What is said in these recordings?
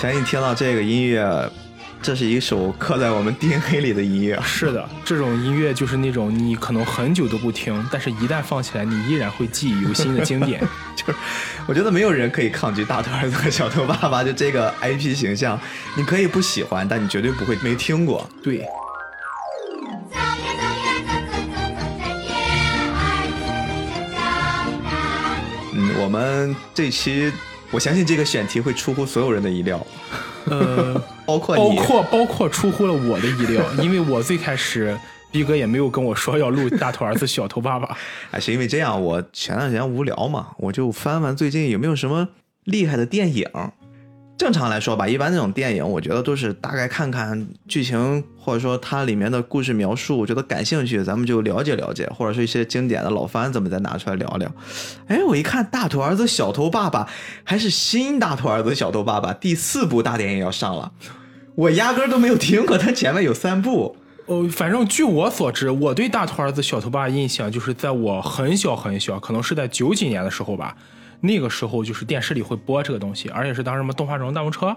相信听到这个音乐，这是一首刻在我们 DNA 里的音乐。是的，这种音乐就是那种你可能很久都不听，但是一旦放起来，你依然会记忆犹新的经典。就是我觉得没有人可以抗拒大头儿子和小头爸爸就这个 IP 形象，你可以不喜欢，但你绝对不会没听过。对，走呀走呀走走走走，在叶儿子长大。嗯，我们这期我相信这个选题会出乎所有人的意料，呃，包括。包括包括出乎了我的意料，因为我最开始逼哥也没有跟我说要录大头儿子小头爸爸。哎，是因为这样，我前段时间无聊嘛，我就翻翻最近有没有什么厉害的电影。正常来说吧，一般那种电影，我觉得都是大概看看剧情，或者说它里面的故事描述，我觉得感兴趣，咱们就了解了解，或者是一些经典的老番，咱们再拿出来聊聊。哎，我一看《大头儿子小头爸爸》，还是新《大头儿子小头爸爸》第四部大电影要上了，我压根儿都没有听过，它前面有三部。呃，反正据我所知，我对大头儿子小头爸印象就是在我很小很小，可能是在九几年的时候吧，那个时候就是电视里会播这个东西，而且是当时什么动画中大风车，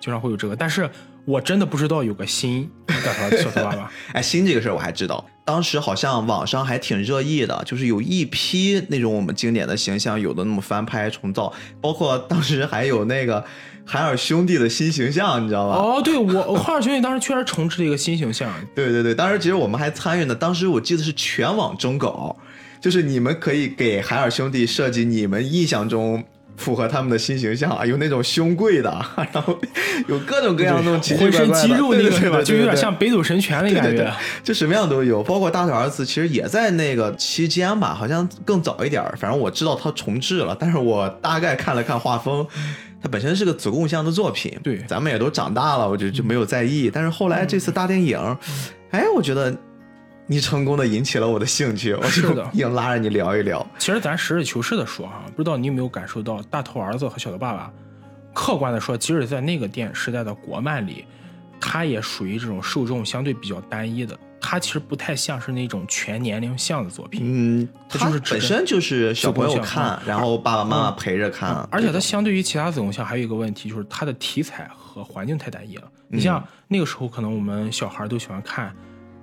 经常会有这个，但是我真的不知道有个新小头爸爸。哎，新这个事儿我还知道，当时好像网上还挺热议的，就是有一批那种我们经典的形象，有的那么翻拍重造，包括当时还有那个海尔兄弟的新形象，你知道吧？哦，对我海尔兄弟当时确实重置了一个新形象，对对对，当时其实我们还参与呢，当时我记得是全网征稿，就是你们可以给海尔兄弟设计你们印象中。符合他们的新形象啊，有那种胸贵的，然后有各种各样那种奇奇浑身怪怪的肌肉那个？就有点像北斗神拳的感觉就什么样都有，包括大头儿子，其实也在那个期间吧，好像更早一点儿。反正我知道他重置了，但是我大概看了看画风，它本身是个子贡像的作品，对咱们也都长大了，我就就没有在意。但是后来这次大电影，哎，我觉得你成功的引起了我的兴趣，我就是硬拉着你聊一聊。其实咱实事求是的说哈，不知道你有没有感受到大头儿子和小头爸爸，客观的说，即使在那个电影时代的国漫里，它也属于这种受众相对比较单一的，它其实不太像是那种全年龄向的作品。嗯，它它就是本身就是小朋友看，然后爸爸妈妈陪着看，嗯而且它相对于其他子宫像还有一个问题，就是它的题材和环境太单一了。嗯你像那个时候，可能我们小孩都喜欢看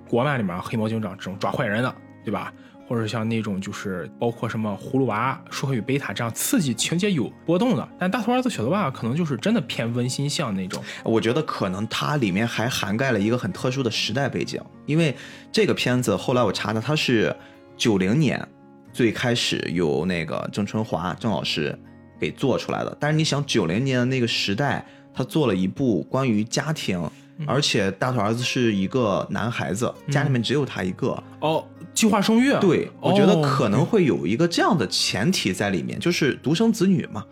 国漫里面黑猫警长这种抓坏人的，对吧？或者像那种就是包括什么葫芦娃、舒克与贝塔这样刺激情节有波动的，但大头儿子小头爸爸可能就是真的偏温馨向那种。我觉得可能它里面还涵盖了一个很特殊的时代背景，因为这个片子后来我查的，它是九零年最开始由那个郑春华郑老师给做出来的。但是你想，九零年的那个时代，他做了一部关于家庭，而且大头儿子是一个男孩子，家里面只有他一个。哦，计划生育啊。对，我觉得哦可能会有一个这样的前提在里面，就是独生子女嘛。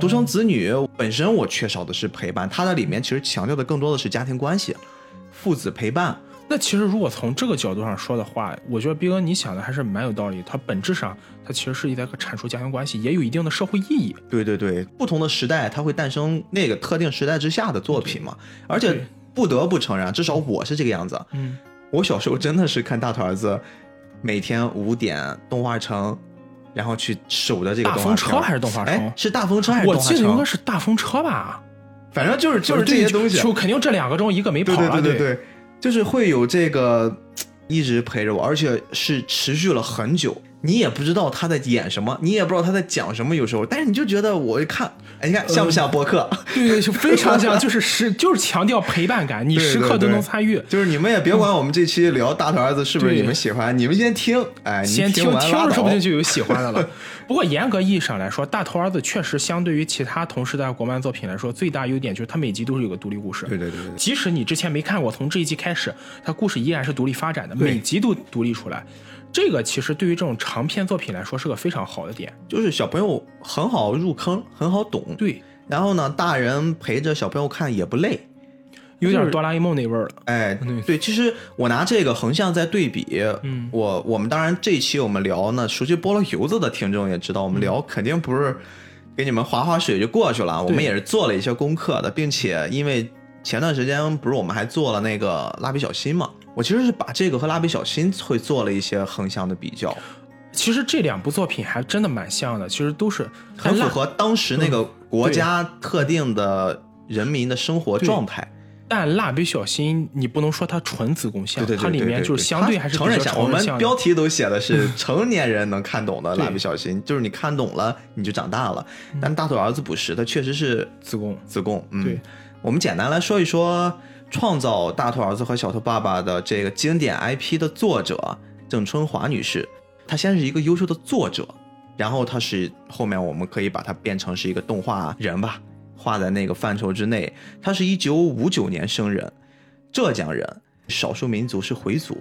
独生子女本身我缺少的是陪伴，它在里面其实强调的更多的是家庭关系，父子陪伴。那其实如果从这个角度上说的话，我觉得斌哥你想的还是蛮有道理。它本质上，它其实是一在阐述家庭关系，也有一定的社会意义。对对对，不同的时代，它会诞生那个特定时代之下的作品嘛。而且对不得不承认，至少我是这个样子。嗯，我小时候真的是看大头儿子，每天五点动画城，然后去守着这个大动画城。风车还是动画哎城？，是大风车还是我动画城？记得应该是大风车吧，反正就是就是这些东西。就肯定这两个中一个没跑对了。对对对对，就是会有这个一直陪着我，而且是持续了很久。你也不知道他在演什么，你也不知道他在讲什么，有时候，但是你就觉得我一看，哎，你看像不像播客？对对，就非常像，就是时就是强调陪伴感，你时刻都能参与。就是你们也别管我们这期聊大头儿子是不是你们喜欢，你们先听，哎，你先听听着，说不定就有喜欢的了。不过严格意义上来说，《大头儿子》确实相对于其他同时代国漫作品来说，最大优点就是它每集都是有个独立故事。对对对对对即使你之前没看过，从这一集开始，它故事依然是独立发展的，每集都独立出来。这个其实对于这种长篇作品来说是个非常好的点。就是小朋友很好入坑，很好懂。对，然后呢，大人陪着小朋友看也不累。有点哆啦 A 梦那味儿了。哎嗯，对，其实我拿这个横向在对比，嗯我我们当然这一期我们聊呢，熟悉菠萝油子的听众也知道，我们聊肯定不是给你们划划水就过去了，我们也是做了一些功课的，并且因为前段时间不是我们还做了那个蜡笔小新嘛，我其实是把这个和蜡笔小新会做了一些横向的比较，其实这两部作品还真的蛮像的，其实都是很符合当时那个国家特定的人民的生活状态。但蜡笔小新，你不能说它纯子宫向，它里面就是相对还是成人向。我们标题都写的是 成年人能看懂的蜡笔小新，就是你看懂了你就长大了。但大头儿子不是，他确实是子宫。子宫。嗯，对，我们简单来说一说创造大头儿子和小头爸爸的这个经典 IP 的作者郑春华女士。她先是一个优秀的作者，然后她是后面我们可以把她变成是一个动画人吧，画在那个范畴之内。她是一九五九年生人，浙江人，少数民族是回族。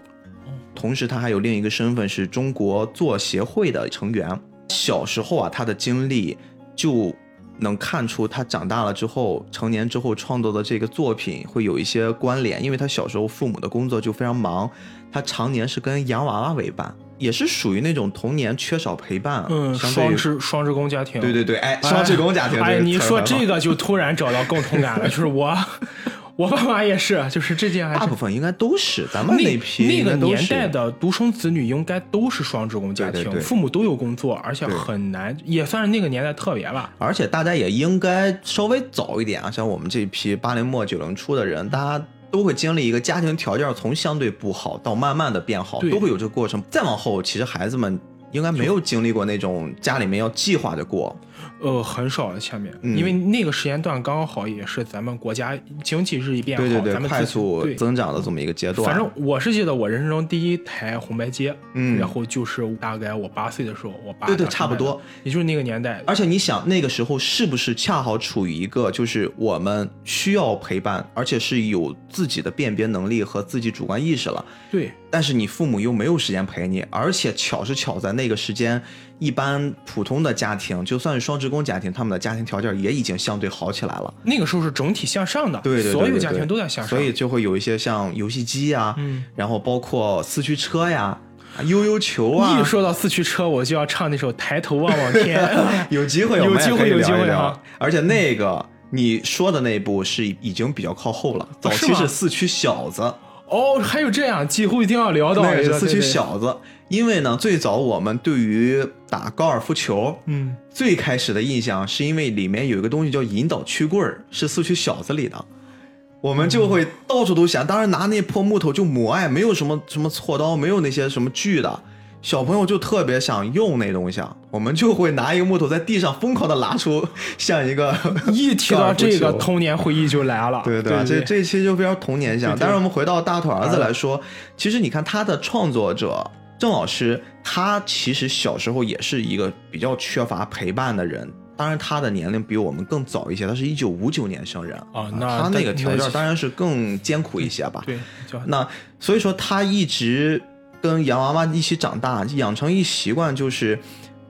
同时，她还有另一个身份是中国作协会的成员。小时候啊，她的经历就能看出他长大了之后，成年之后创作的这个作品会有一些关联，因为他小时候父母的工作就非常忙，他常年是跟洋娃娃为伴，也是属于那种童年缺少陪伴，嗯，双职双职工家庭。对对对，哎，双职工家庭，哎，你说这个就突然找到共同感了，就是我，我爸妈也是，就是这件还是大部分应该都是咱们那批那个年代的独生子女应该都是双职工家庭，对对对。父母都有工作，而且很难，也算是那个年代特别吧。而且大家也应该稍微早一点啊，像我们这批八零末九零初的人，大家都会经历一个家庭条件从相对不好到慢慢的变好，对。都会有这个过程。再往后，其实孩子们应该没有经历过那种家里面要计划着过，呃，很少的前面，嗯因为那个时间段刚好也是咱们国家经济日益变好，对对对咱，们快速增长的这么一个阶段。反正我是记得我人生中第一台红白机，嗯然后就是大概我八岁的时候，我爸对对差不多，也就是那个年代。而且你想，那个时候是不是恰好处于一个就是我们需要陪伴，而且是有自己的辨别能力和自己主观意识了？对，但是你父母又没有时间陪你，而且巧是巧在那个时间，一般普通的家庭，就算是双职工家庭，他们的家庭条件也已经相对好起来了。那个时候是整体向上的，对对对对所有家庭都在向上，所以就会有一些像游戏机呀、嗯。然后包括四驱车呀、啊悠悠球啊。一，说到四驱车，我就要唱那首《抬头望望天》有机会有机会有机会啊。而且那个你说的那部是已经比较靠后了，早期是四驱小子。哦，还有这样，几乎一定要聊到一个那个四驱对对。小子，因为呢，最早我们对于打高尔夫球，嗯，最开始的印象是因为里面有一个东西叫引导曲棍儿，是四驱小子里的，我们就会到处都想，当然拿那破木头就抹爱，没有什么什么锉刀，没有那些什么锯的。小朋友就特别想用那东西啊，我们就会拿一个木头在地上疯狂的拉出，像一个 一提到这个童年回忆就来了，对对对，这这一期就非常童年向。对对。但是我们回到大头儿子来说，其实你看他的创作者郑老师，他其实小时候也是一个比较缺乏陪伴的人。当然，他的年龄比我们更早一些，他是一九五九年生人啊那他那个条件当然是更艰苦一些吧。对，叫那所以说他一直跟洋娃娃一起长大，养成一习惯就是。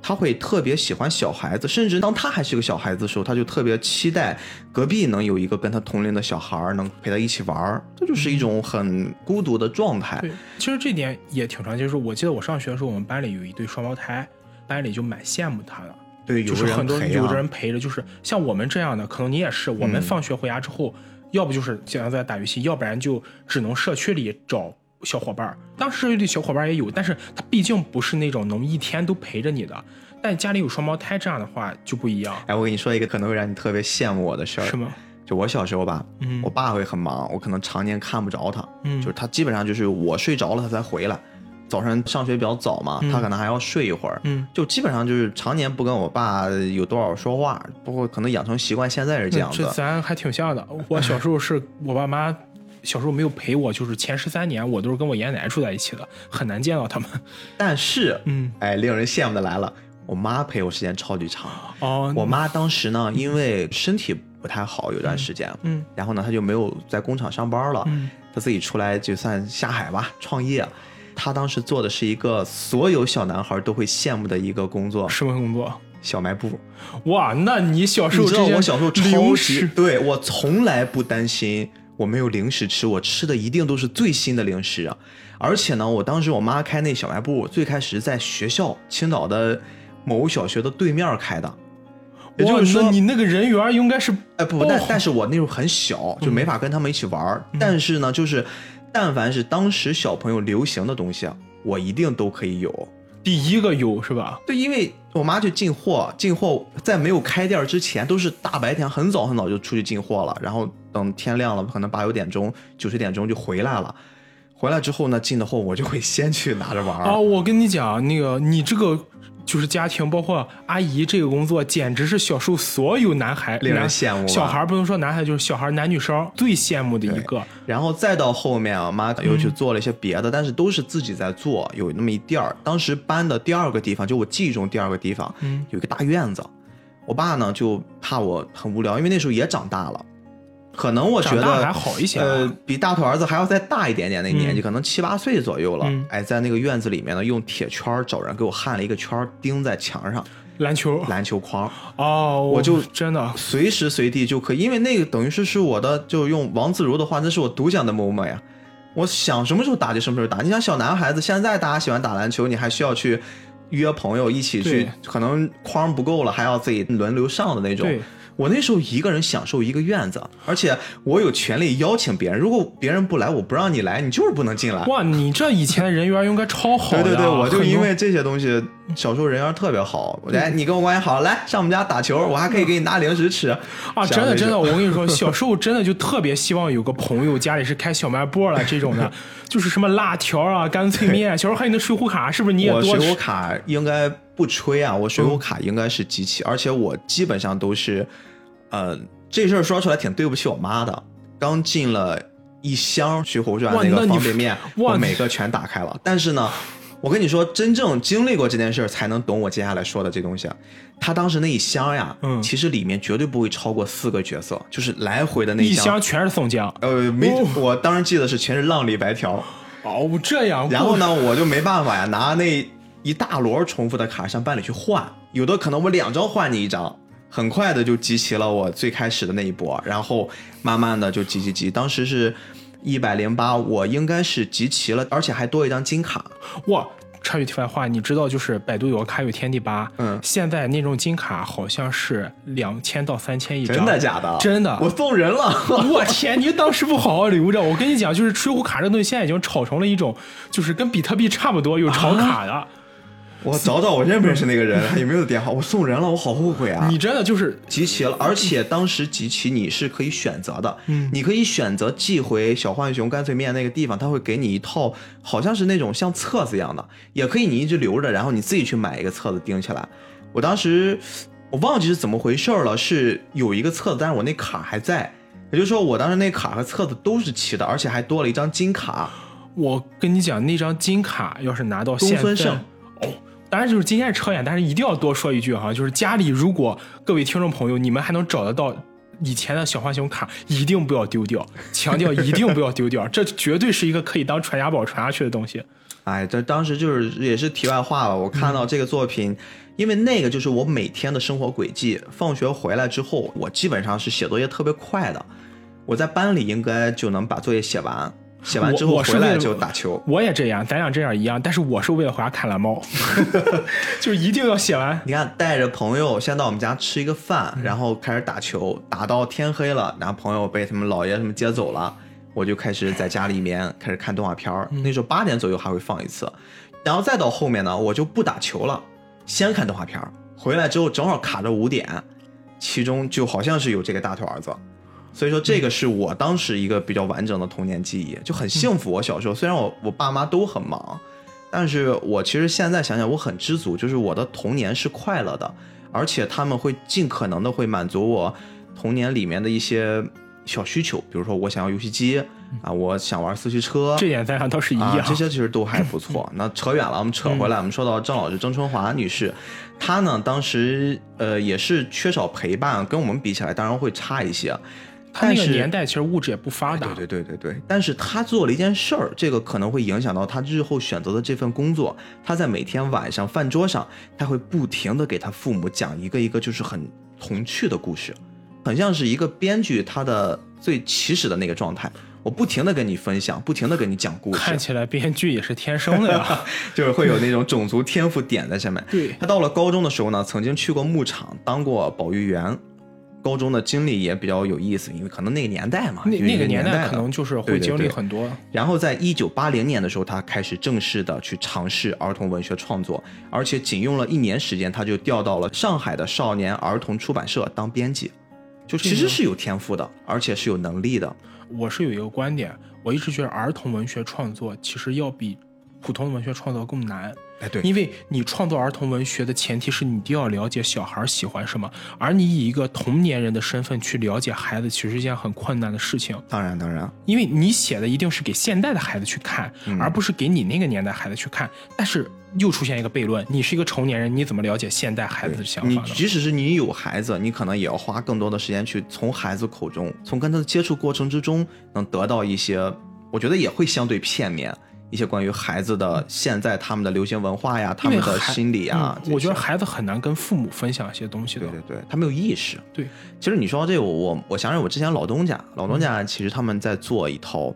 他会特别喜欢小孩子，甚至当他还是个小孩子的时候，他就特别期待隔壁能有一个跟他同龄的小孩能陪他一起玩儿，这就是一种很孤独的状态。对，其实这点也挺常见。就是我记得我上学的时候，我们班里有一对双胞胎，班里就蛮羡慕他的。对，有就是很多有的人陪着，就是像我们这样的，可能你也是，我们嗯放学回家之后，要不就是经常在打游戏，要不然就只能社区里找小伙伴儿。当时社区里小伙伴也有，但是他毕竟不是那种能一天都陪着你的。但家里有双胞胎这样的话就不一样，哎，我跟你说一个可能会让你特别羡慕我的事儿，是吗？就我小时候吧，嗯我爸会很忙，我可能常年看不着他，嗯就是他基本上就是我睡着了他才回来。早上上学比较早嘛，嗯他可能还要睡一会儿，嗯，就基本上就是常年不跟我爸有多少说话，包括可能养成习惯，现在是这样这的。咱还挺像的。我小时候是我爸妈小时候没有陪我，就是前十三年我都是跟我爷爷奶奶住在一起的，很难见到他们。但是，嗯，哎，令人羡慕的来了，我妈陪我时间超级长。哦，我妈当时呢，因为身体不太好，有段时间，嗯然后呢，她就没有在工厂上班了，嗯她自己出来就算下海吧，创业。她当时做的是一个所有小男孩都会羡慕的一个工作什么工作？——小卖部。哇，那你小时候你知道我小时候超级，对我从来不担心我没有零食吃，我吃的一定都是最新的零食啊！而且呢，我当时我妈开那小卖部，最开始在学校青岛的某小学的对面开的，也就是说那你那个人缘应该是哎不，但哦但是我那时候很小，就没法跟他们一起玩。嗯但是呢，就是但凡是当时小朋友流行的东西啊，我一定都可以有。第一个有是吧？对，因为我妈就进货，进货在没有开店之前，都是大白天很早很早就出去进货了，然后等天亮了，可能八九点钟、九十点钟就回来了。回来之后呢，进的货我就会 先去拿着玩儿。啊，我跟你讲，那个你这个就是家庭，包括阿姨这个工作，简直是小时候所有男孩、令人羡慕小孩不能说男孩，就是小孩男女生最羡慕的一个。然后再到后面，我妈又去做了一些别的，但是都是自己在做，有那么一地儿。当时搬的第二个地方，就我记忆中第二个地方，嗯有一个大院子。我爸呢就怕我很无聊，因为那时候也长大了，可能我觉得还好一些啊呃，比大头儿子还要再大一点点那年纪，可能七八岁左右了。嗯哎，在那个院子里面呢，用铁圈找人给我焊了一个圈，钉在墙上，篮球篮球框。哦，我就真的随时随地就可以，因为那个等于是是我的，就用王自如的话，那是我独享的 moment 呀。我想什么时候打就什么时候打。你想小男孩子，现在大家喜欢打篮球，你还需要去约朋友一起去，可能框不够了，还要自己轮流上的那种对。我那时候一个人享受一个院子，而且我有权利邀请别人。如果别人不来，我不让你来，你就是不能进来。哇，你这以前的人缘应该超好的啊。对对对，我就因为这些东西，小时候人缘特别好。来，你跟我关系好，来上我们家打球，我还可以给你拿零食吃啊，真的真的，我跟你说，小时候真的就特别希望有个朋友家里是开小卖部了这种的，就是什么辣条啊、干脆面。小时候还有那水浒卡，是不是你也多我水浒？卡应该不吹啊，我水浒卡应该是集齐，而且我基本上都是，呃，这事儿说出来挺对不起我妈的。刚进了一箱《水浒传哇》那个方便面，哇我每个全打开了。但是呢，我跟你说，真正经历过这件事儿，才能懂我接下来说的这东西。他当时那一箱呀，嗯其实里面绝对不会超过四个角色，就是来回的那一箱全是宋江。呃，没，哦我当时记得是全是浪里白条。哦，这样。然后？呢，我就没办法呀，拿那一大摞重复的卡上班里去换，有的可能我两张换你一张，很快的就集齐了我最开始的那一波，然后慢慢的就集集集，当时是一百零八，我应该是集齐了，而且还多一张金卡，哇！插句题外话，你知道就是百度有个卡有天地吧，嗯现在那种金卡好像是两千到三千一张，真的假的？真的我送人了。我天！你当时不好好留着，我跟你讲，就是水浒卡这东西现在已经炒成了一种，就是跟比特币差不多有炒卡的。我找找我认不认识那个人，还有没有电话？我送人了，我好后悔啊！你真的就是集齐了，而且当时集齐你是可以选择的，嗯你可以选择寄回小浣熊干脆面那个地方，他会给你一套好像是那种像册子一样的，也可以你一直留着，然后你自己去买一个册子钉起来。我当时我忘记是怎么回事了，是有一个册子，但是我那卡还在，也就是说我当时那卡和册子都是齐的，而且还多了一张金卡。我跟你讲，那张金卡要是拿到现在东孙胜，哦，当然就是今天是扯远，但是一定要多说一句哈，就是家里如果各位听众朋友你们还能找得到以前的小浣熊卡，一定不要丢掉，强调一定不要丢掉，这绝对是一个可以当传家宝传下去的东西。哎，这当时就是也是题外话了。我看到这个作品，因为那个就是我每天的生活轨迹。放学回来之后，我基本上是写作业特别快的，我在班里应该就能把作业写完。写完之后回来就打球。我也这样，咱俩这样一样，但是我是为了回家看蓝猫，就是一定要写完。你看，带着朋友先到我们家吃一个饭，然后开始打球，打到天黑了，然后朋友被他们姥爷他们接走了，我就开始在家里面开始看动画片儿。那时候八点左右还会放一次，然后再到后面呢，我就不打球了，先看动画片儿。回来之后正好卡着五点，其中就好像是有这个大头儿子。所以说，这个是我当时一个比较完整的童年记忆，就很幸福。我小时候虽然我我爸妈都很忙，但是我其实现在想想，我很知足，就是我的童年是快乐的，而且他们会尽可能的会满足我童年里面的一些小需求，比如说我想要游戏机啊，我想玩四驱车，这点咱俩倒是一样。这些其实都还不错。那扯远了，我们扯回来，我们说到郑老师郑春华女士，她呢当时呃也是缺少陪伴，跟我们比起来当然会差一些。他那个年代其实物质也不发达，对对对对对，但是他做了一件事儿，这个可能会影响到他日后选择的这份工作。他在每天晚上饭桌上，他会不停的给他父母讲一个一个就是很童趣的故事，很像是一个编剧他的最起始的那个状态。我不停的跟你分享，不停的跟你讲故事，看起来编剧也是天生的呀。就是会有那种种族天赋点在上面。对他到了高中的时候呢，曾经去过牧场当过保育员，高中的经历也比较有意思，因为可能那个年代嘛，那那个年年代可能就是会经历对对对很多。然后在一九八零年的时候，他开始正式的去尝试儿童文学创作，而且仅用了一年时间，他就调到了上海的少年儿童出版社当编辑，就其实是有天赋的，而且是有能力的。我是有一个观点，我一直觉得儿童文学创作其实要比普通文学创作更难。哎，对因为你创作儿童文学的前提是你一定要了解小孩喜欢什么，而你以一个同年人的身份去了解孩子，其实是一件很困难的事情。当然当然，因为你写的一定是给现代的孩子去看，嗯而不是给你那个年代孩子去看。但是又出现一个悖论：你是一个成年人，你怎么了解现代孩子的想法呢？即使是你有孩子，你可能也要花更多的时间去从孩子口中，从跟他的接触过程之中，能得到一些，我觉得也会相对片面。一些关于孩子的现在他们的流行文化呀，他们的心理啊，嗯我觉得孩子很难跟父母分享一些东西的。对对对，他没有意识。对其实你说到这个，我我我想起我之前老东家，老东家其实他们在做一套，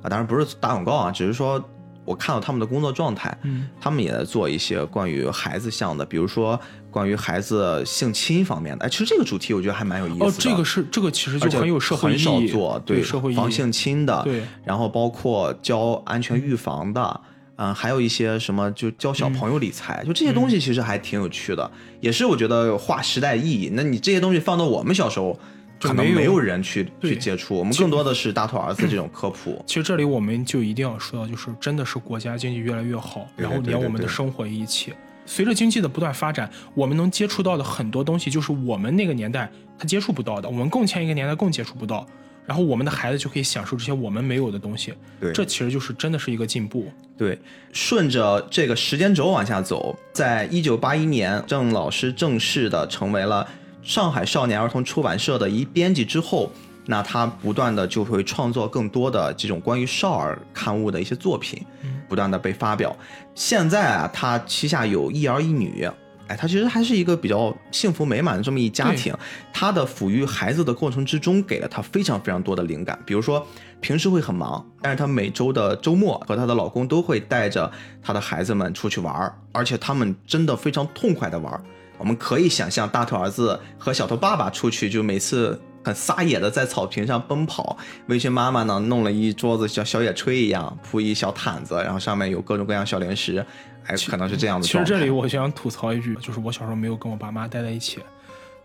啊，当然不是打广告啊，只是说我看到他们的工作状态，嗯，他们也在做一些关于孩子向的，比如说关于孩子性侵方面的。哎，其实这个主题我觉得还蛮有意思的。哦，这个是这个其实就很有社会意很少义，做对。防性侵的，对，然后包括教安全预防的。嗯，还有一些什么，就教小朋友理财，就这些东西其实还挺有趣的，也是我觉得划时代意义。那你这些东西放到我们小时候，可能没有人去去接触，我们更多的是大头儿子这种科普。其实这里我们就一定要说到，就是真的是国家经济越来越好，然后连我们的生活一起。随着经济的不断发展，我们能接触到的很多东西，就是我们那个年代他接触不到的，我们更前一个年代更接触不到。然后我们的孩子就可以享受这些我们没有的东西，对，这其实就是真的是一个进步。对，顺着这个时间轴往下走，在一九八一年，郑老师正式的成为了上海少年儿童出版社的一编辑之后，那他不断的就会创作更多的这种关于少儿刊物的一些作品，不断的被发表。现在啊，他旗下有一儿一女。哎，他其实还是一个比较幸福美满的这么一家庭。他的抚育孩子的过程之中，给了他非常非常多的灵感。比如说，平时会很忙，但是他每周的周末和她的老公都会带着他的孩子们出去玩儿，而且他们真的非常痛快的玩儿。我们可以想象大头儿子和小头爸爸出去，就每次很撒野的在草坪上奔跑，围裙妈妈呢弄了一桌子像小野炊一样铺一小毯子，然后上面有各种各样小零食，哎，可能是这样的其。实这里我想吐槽一句，就是我小时候没有跟我爸妈待在一起，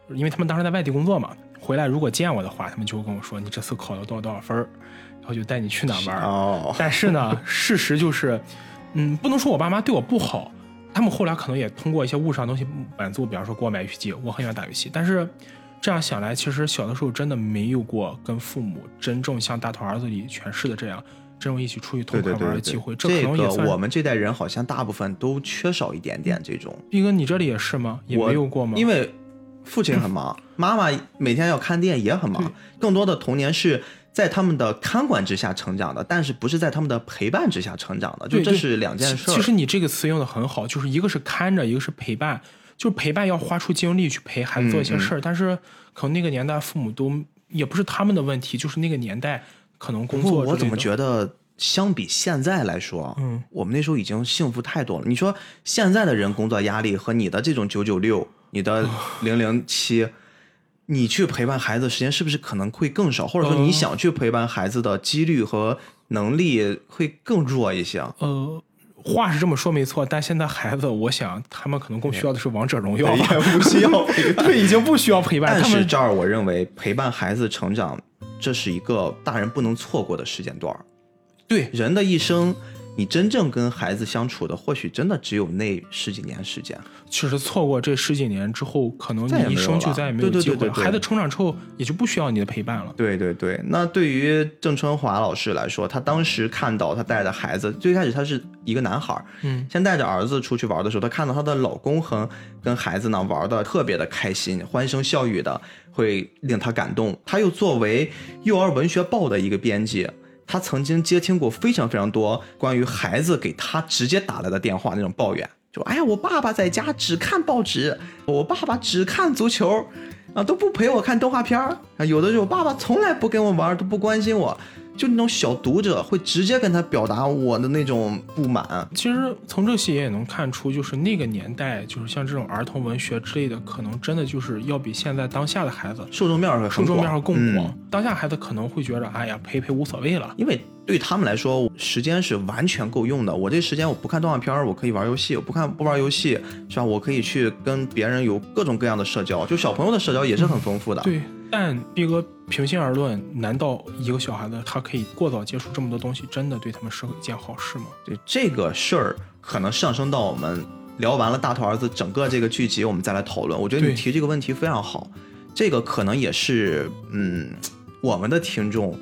因为他们当时在外地工作嘛，回来如果见我的话，他们就会跟我说你这次考了多少多少分儿，然后就带你去哪玩。哦，但是呢，事实就是，嗯，不能说我爸妈对我不好，他们后来可能也通过一些物质上的东西满足，比方说给我买游戏机，我很喜欢打游戏。但是这样想来，其实小的时候真的没有过跟父母真正像《大头儿子》里诠释的这样，真正一起出去痛快对对对对玩的机会。这可能也我们这代人好像大部分都缺少一点点这种。毕哥，你这里也是吗？也我没有过吗？因为父亲很忙，妈妈每天要看店也很忙，更多的童年是在他们的看管之下成长的，但是不是在他们的陪伴之下成长的，就对对这是两件事其实你这个词用的很好，就是一个是看着，一个是陪伴。就是陪伴要花出精力去陪孩子做一些事儿，但是可能那个年代父母都也不是他们的问题，就是那个年代可能工作我怎么觉得，相比现在来说，嗯，我们那时候已经幸福太多了。你说现在的人工作压力和你的这种九九六，你的 零零七。你去陪伴孩子时间是不是可能会更少，或者说你嗯想去陪伴孩子的几率和能力会更弱一些？呃，话是这么说没错，但现在孩子，我想他们可能更需要的是王者荣耀吧，也不需要 对，已经不需要陪伴。但是这儿，我认为陪伴孩子成长，这是一个大人不能错过的时间段儿。对人的一生，你真正跟孩子相处的，或许真的只有那十几年时间。其实错过这十几年之后，可能你一生就再也没有机会了。对对对对对孩子成长之后，也就不需要你的陪伴了。对对对，那对于郑春华老师来说，他当时看到他带着孩子，最开始他是一个男孩儿，嗯，先带着儿子出去玩的时候，他看到她的老公和跟孩子呢玩的特别的开心，欢声笑语的，会令他感动。他又作为幼儿文学报的一个编辑，他曾经接听过非常非常多关于孩子给他直接打来的电话那种抱怨，就哎呀，我爸爸在家只看报纸，我爸爸只看足球，啊都不陪我看动画片儿啊，有的时候爸爸从来不跟我玩，都不关心我。就那种小读者会直接跟他表达我的那种不满。其实从这个也能看出，就是那个年代，就是像这种儿童文学之类的，可能真的就是要比现在当下的孩子受众面儿会受，众面儿更广。嗯当下孩子可能会觉得，哎呀，陪陪无所谓了。因为对他们来说，时间是完全够用的。我这时间我不看动画片儿，我可以玩游戏；我不看不玩游戏，是吧？我可以去跟别人有各种各样的社交。就小朋友的社交也是很丰富的。对，但毕哥平心而论，难道一个小孩子他可以过早接触这么多东西，真的对他们是一件好事吗？对这个事儿，可能上升到我们聊完了大头儿子整个这个剧集，我们再来讨论。我觉得你提这个问题非常好，这个可能也是嗯，我们的听众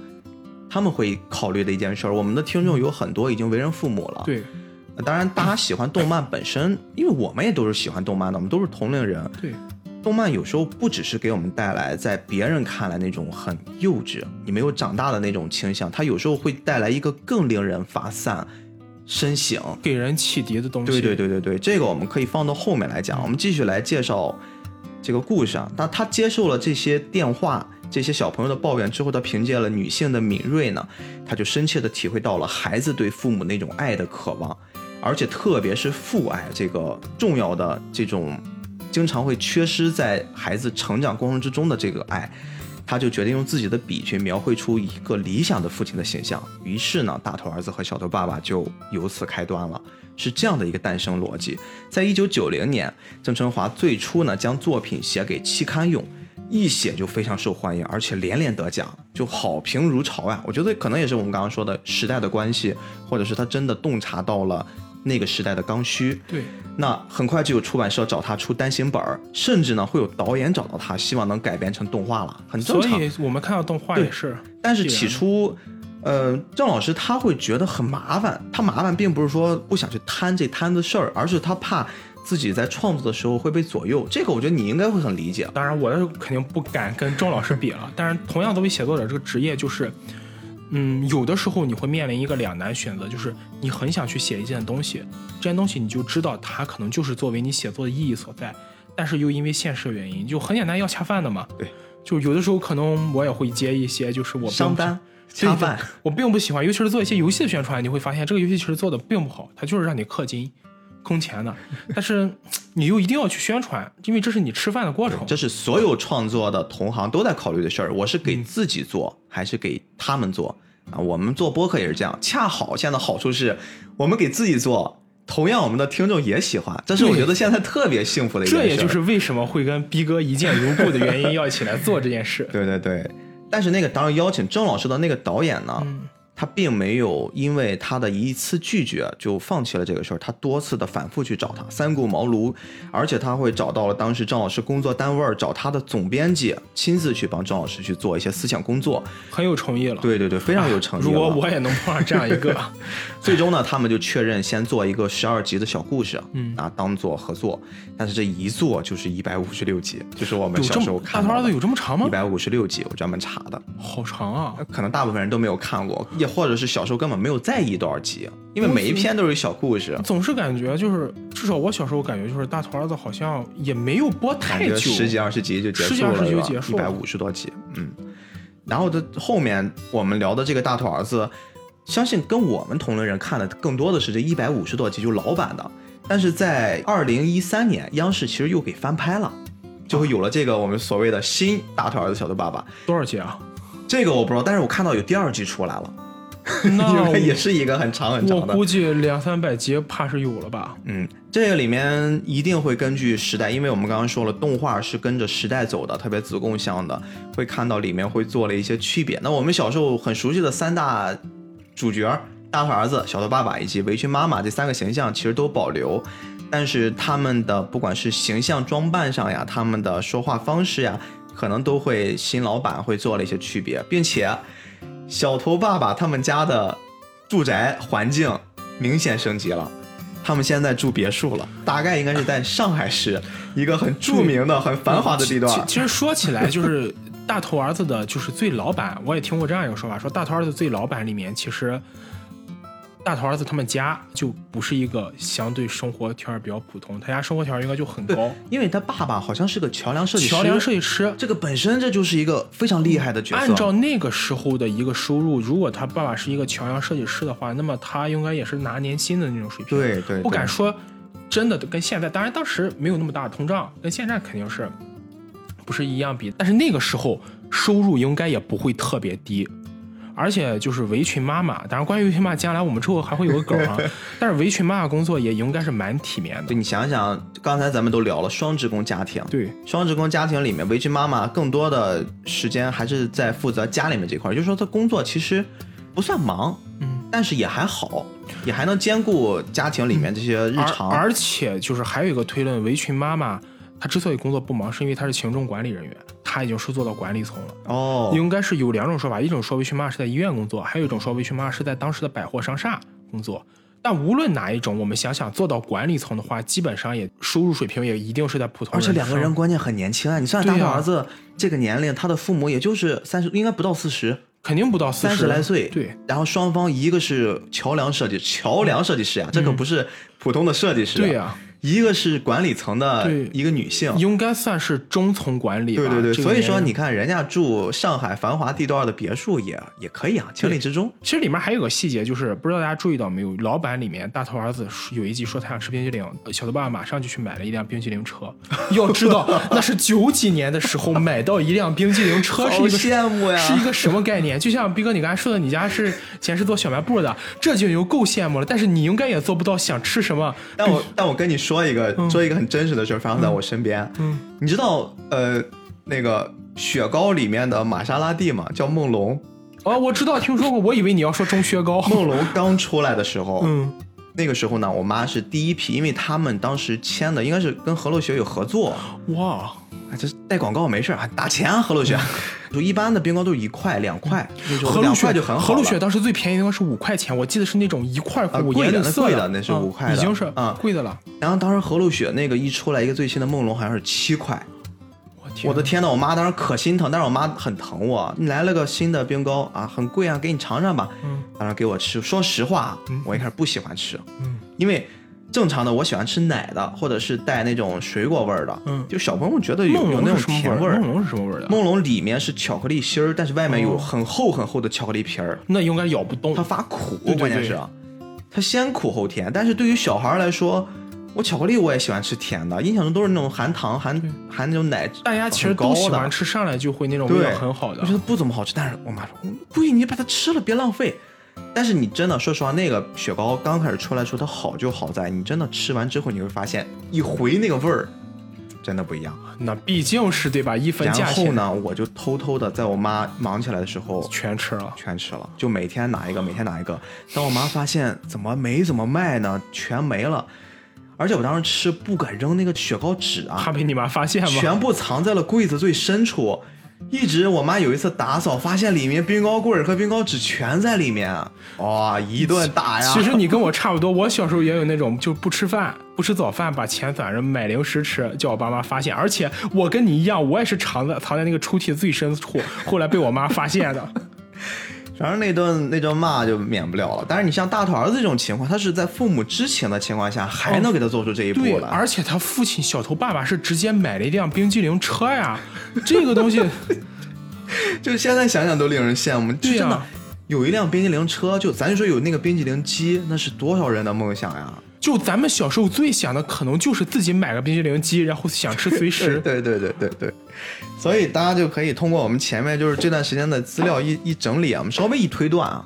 他们会考虑的一件事儿。我们的听众有很多已经为人父母了，对呃当然大家喜欢动漫本身，因为我们也都是喜欢动漫的，我们都是同龄人。对，动漫有时候不只是给我们带来在别人看来那种很幼稚、你没有长大的那种倾向，它有时候会带来一个更令人发散、深省。给人启迪的东西。对对对对对，这个我们可以放到后面来讲。我们继续来介绍这个故事啊。那他接受了这些电话、这些小朋友的抱怨之后，他凭借了女性的敏锐呢，他就深切的体会到了孩子对父母那种爱的渴望，而且特别是父爱这个重要的这种，经常会缺失在孩子成长过程之中的这个爱。他就决定用自己的笔去描绘出一个理想的父亲的形象。于是呢，大头儿子和小头爸爸就由此开端了，是这样的一个诞生逻辑。在一九九零年，郑成华最初呢将作品写给期刊用，一写就非常受欢迎，而且连连得奖，就好评如潮呀。我觉得可能也是我们刚刚说的时代的关系，或者是他真的洞察到了那个时代的刚需。对那很快就有出版社找他出单行本儿，甚至呢会有导演找到他，希望能改编成动画了，很正常。所以我们看到动画也是，但是起初，呃，郑老师他会觉得很麻烦。他麻烦并不是说不想去摊这摊子事儿，而是他怕自己在创作的时候会被左右。这个我觉得你应该会很理解。当然，我是肯定不敢跟钟老师比了。但是，同样作为写作者这个职业，就是，嗯，有的时候你会面临一个两难选择，就是你很想去写一件东西，这件东西你就知道它可能就是作为你写作的意义所在，但是又因为现实原因，就很简单要恰饭的嘛。对，就有的时候可能我也会接一些，就是我并不商单恰饭，我并不喜欢，尤其是做一些游戏的宣传，你会发现这个游戏其实做的并不好，它就是让你氪金、坑钱的，但是你又一定要去宣传，因为这是你吃饭的过程。这是所有创作的同行都在考虑的事儿。我是给自己做，还是给他们做啊？我们做播客也是这样。恰好现在的好处是，我们给自己做，同样我们的听众也喜欢，这是我觉得现在特别幸福的一件事。这也就是为什么会跟逼哥一见如故的原因，要一起来做这件事。对对对，但是那个当时邀请郑老师的那个导演呢，嗯他并没有因为他的一次拒绝就放弃了这个事儿，他多次的反复去找他，三顾茅庐，而且他会找到了当时张老师工作单位儿，找他的总编辑，亲自去帮张老师去做一些思想工作。很有诚意了。对对对，非常有诚意了。如果我也能碰上这样一个，最终呢，他们就确认先做一个十二集的小故事，嗯啊，当做合作。但是这一做就是一百五十六集，就是我们小时候看大头儿子有这么长吗一？百五十六集，我专门查的。好长啊！可能大部分人都没有看过，也或者是小时候根本没有在意多少集，因为每一篇都是小故事，总是感觉就是，至少我小时候感觉就是大头儿子好像也没有播太久，十几二十集就结束了，十几二十集就结束了一百五十多集，嗯。然后的后面我们聊的这个大头儿子，相信跟我们同龄人看的更多的是这一百五十多集，就老版的。但是在二零一三年，央视其实又给翻拍了，就会有了这个我们所谓的新大头儿子小头爸爸。多少集啊？这个我不知道，但是我看到有第二季出来了，那也是一个很长很长的。我估计两三百集怕是有了吧。嗯，这个里面一定会根据时代，因为我们刚刚说了，动画是跟着时代走的，特别子贡向的，会看到里面会做了一些区别。那我们小时候很熟悉的三大主角，大头儿子、小头爸爸以及围裙妈妈这三个形象，其实都保留，但是他们的不管是形象装扮上呀，他们的说话方式呀，可能都会新老板会做了一些区别，并且小头爸爸他们家的住宅环境明显升级了。他们现在住别墅了，大概应该是在上海市一个很著名的、很繁华的地段其。实说起来，就是大头儿子的，就是最老板，我也听过这样一个说法，说大头儿子最老板里面，其实大头儿子他们家就不是一个相对生活条件比较普通，他家生活条件应该就很高。因为他爸爸好像是个桥梁设计师，桥梁设计师，这个本身这就是一个非常厉害的角色。按照那个时候的一个收入，如果他爸爸是一个桥梁设计师的话，那么他应该也是拿年薪的那种水平。对对，不敢说真的跟现在，当然当时没有那么大的通胀，跟现在肯定是不是一样比。但是那个时候收入应该也不会特别低。而且就是围裙妈妈，当然关于围裙妈妈，将来我们之后还会有个梗啊。但是围裙妈妈工作也应该是蛮体面的。对你想想，刚才咱们都聊了双职工家庭，对双职工家庭里面，围裙妈妈更多的时间还是在负责家里面这块，就是说她工作其实不算忙，嗯，但是也还好，也还能兼顾家庭里面这些日常。而而且就是还有一个推论，围裙妈妈她之所以工作不忙，是因为她是行政管理人员。他已经是做到管理层了哦，应该是有两种说法，一种说维群妈是在医院工作，还有一种说维群妈是在当时的百货商厦工作。但无论哪一种，我们想想做到管理层的话，基本上也收入水平也一定是在普通。而且两个人关键很年轻啊，你算大头儿子这个年龄，他的父母也就是三十，应该不到四十，肯定不到四十，三十来岁。对，然后双方一个是桥梁设计，桥梁设计师呀，这可不是普通的设计师。对呀。一个是管理层的一个女性，应该算是中层管理。对对对，所以说你看人家住上海繁华地段的别墅也也可以啊，情理之中。其实里面还有个细节，就是不知道大家注意到没有，老板里面大头儿子有一集说他想吃冰激凌，小头爸爸马上就去买了一辆冰激凌车。要知道那是九几年的时候买到一辆冰激凌车是一个羡慕呀，是一个什么概念？就像逼哥你刚才说的，你家是前是做小卖部的，这就已经够羡慕了。但是你应该也做不到想吃什么。但我但我跟你说一个，说一个很真实的事发生在我身边。嗯，你知道呃那个雪糕里面的玛莎拉蒂吗？叫梦龙。哦，我知道，听说过。我以为你要说钟薛高。梦龙刚出来的时候，嗯，那个时候呢，我妈是第一批，因为他们当时签的应该是跟和乐雪有合作。哇，这带广告没事还打钱啊，和乐雪。就一般的冰糕都是一块两块，和雪就很好。和乐雪当时最便宜的是五块钱，我记得是那种一块五颜六色的，那是五块，已经是啊贵的了。然后当时和乐雪那个一出来，一个最新的梦龙好像是七块。我的天呐，我妈当时可心疼，但是我妈很疼我。你来了个新的冰糕啊，很贵啊，给你尝尝吧。嗯。当时给我吃，说实话，我一开始不喜欢吃，嗯，因为。正常的，我喜欢吃奶的，或者是带那种水果味儿的。嗯，就小朋友觉得有有那种甜味儿。梦龙是什么味儿的？梦龙里面是巧克力芯儿，但是外面有很厚很厚的巧克力皮儿。那应该咬不动。它发苦，关键是，它先苦后甜。但是对于小孩来说，我巧克力我也喜欢吃甜的，印象中都是那种含糖、含含那种奶。大家其实都喜欢吃上来就会那种味道很好的。我觉得不怎么好吃，但是我妈说，贵你把它吃了，别浪费。但是你真的说实话，那个雪糕刚开始出来时候，它好就好在你真的吃完之后，你会发现一回那个味儿真的不一样。那毕竟是对吧？一分价钱。然后呢，我就偷偷的在我妈忙起来的时候全吃了，全吃了，就每天拿一个，每天拿一个。当我妈发现怎么没怎么卖呢？全没了。而且我当时吃不敢扔那个雪糕纸啊，怕被你妈发现吗？全部藏在了柜子最深处。一直，我妈有一次打扫，发现里面冰糕棍儿和冰糕纸全在里面，哇，一顿打呀！其实你跟我差不多，我小时候也有那种，就不吃饭，不吃早饭，把钱攒着买零食吃，叫我爸妈发现。而且我跟你一样，我也是藏在藏在那个抽屉最深处，后来被我妈发现的。反正那顿那顿骂就免不了了。但是你像大头儿子这种情况，他是在父母知情的情况下，还能给他做出这一步来。而且他父亲小头爸爸是直接买了一辆冰激凌车呀，这个东西，就现在想想都令人羡慕。对呀，有一辆冰激凌车，就咱就说有那个冰激凌机，那是多少人的梦想呀！就咱们小时候最想的，可能就是自己买个冰激凌机，然后想吃随时。对对对对对。所以大家就可以通过我们前面就是这段时间的资料一一整理啊，我们稍微一推断啊，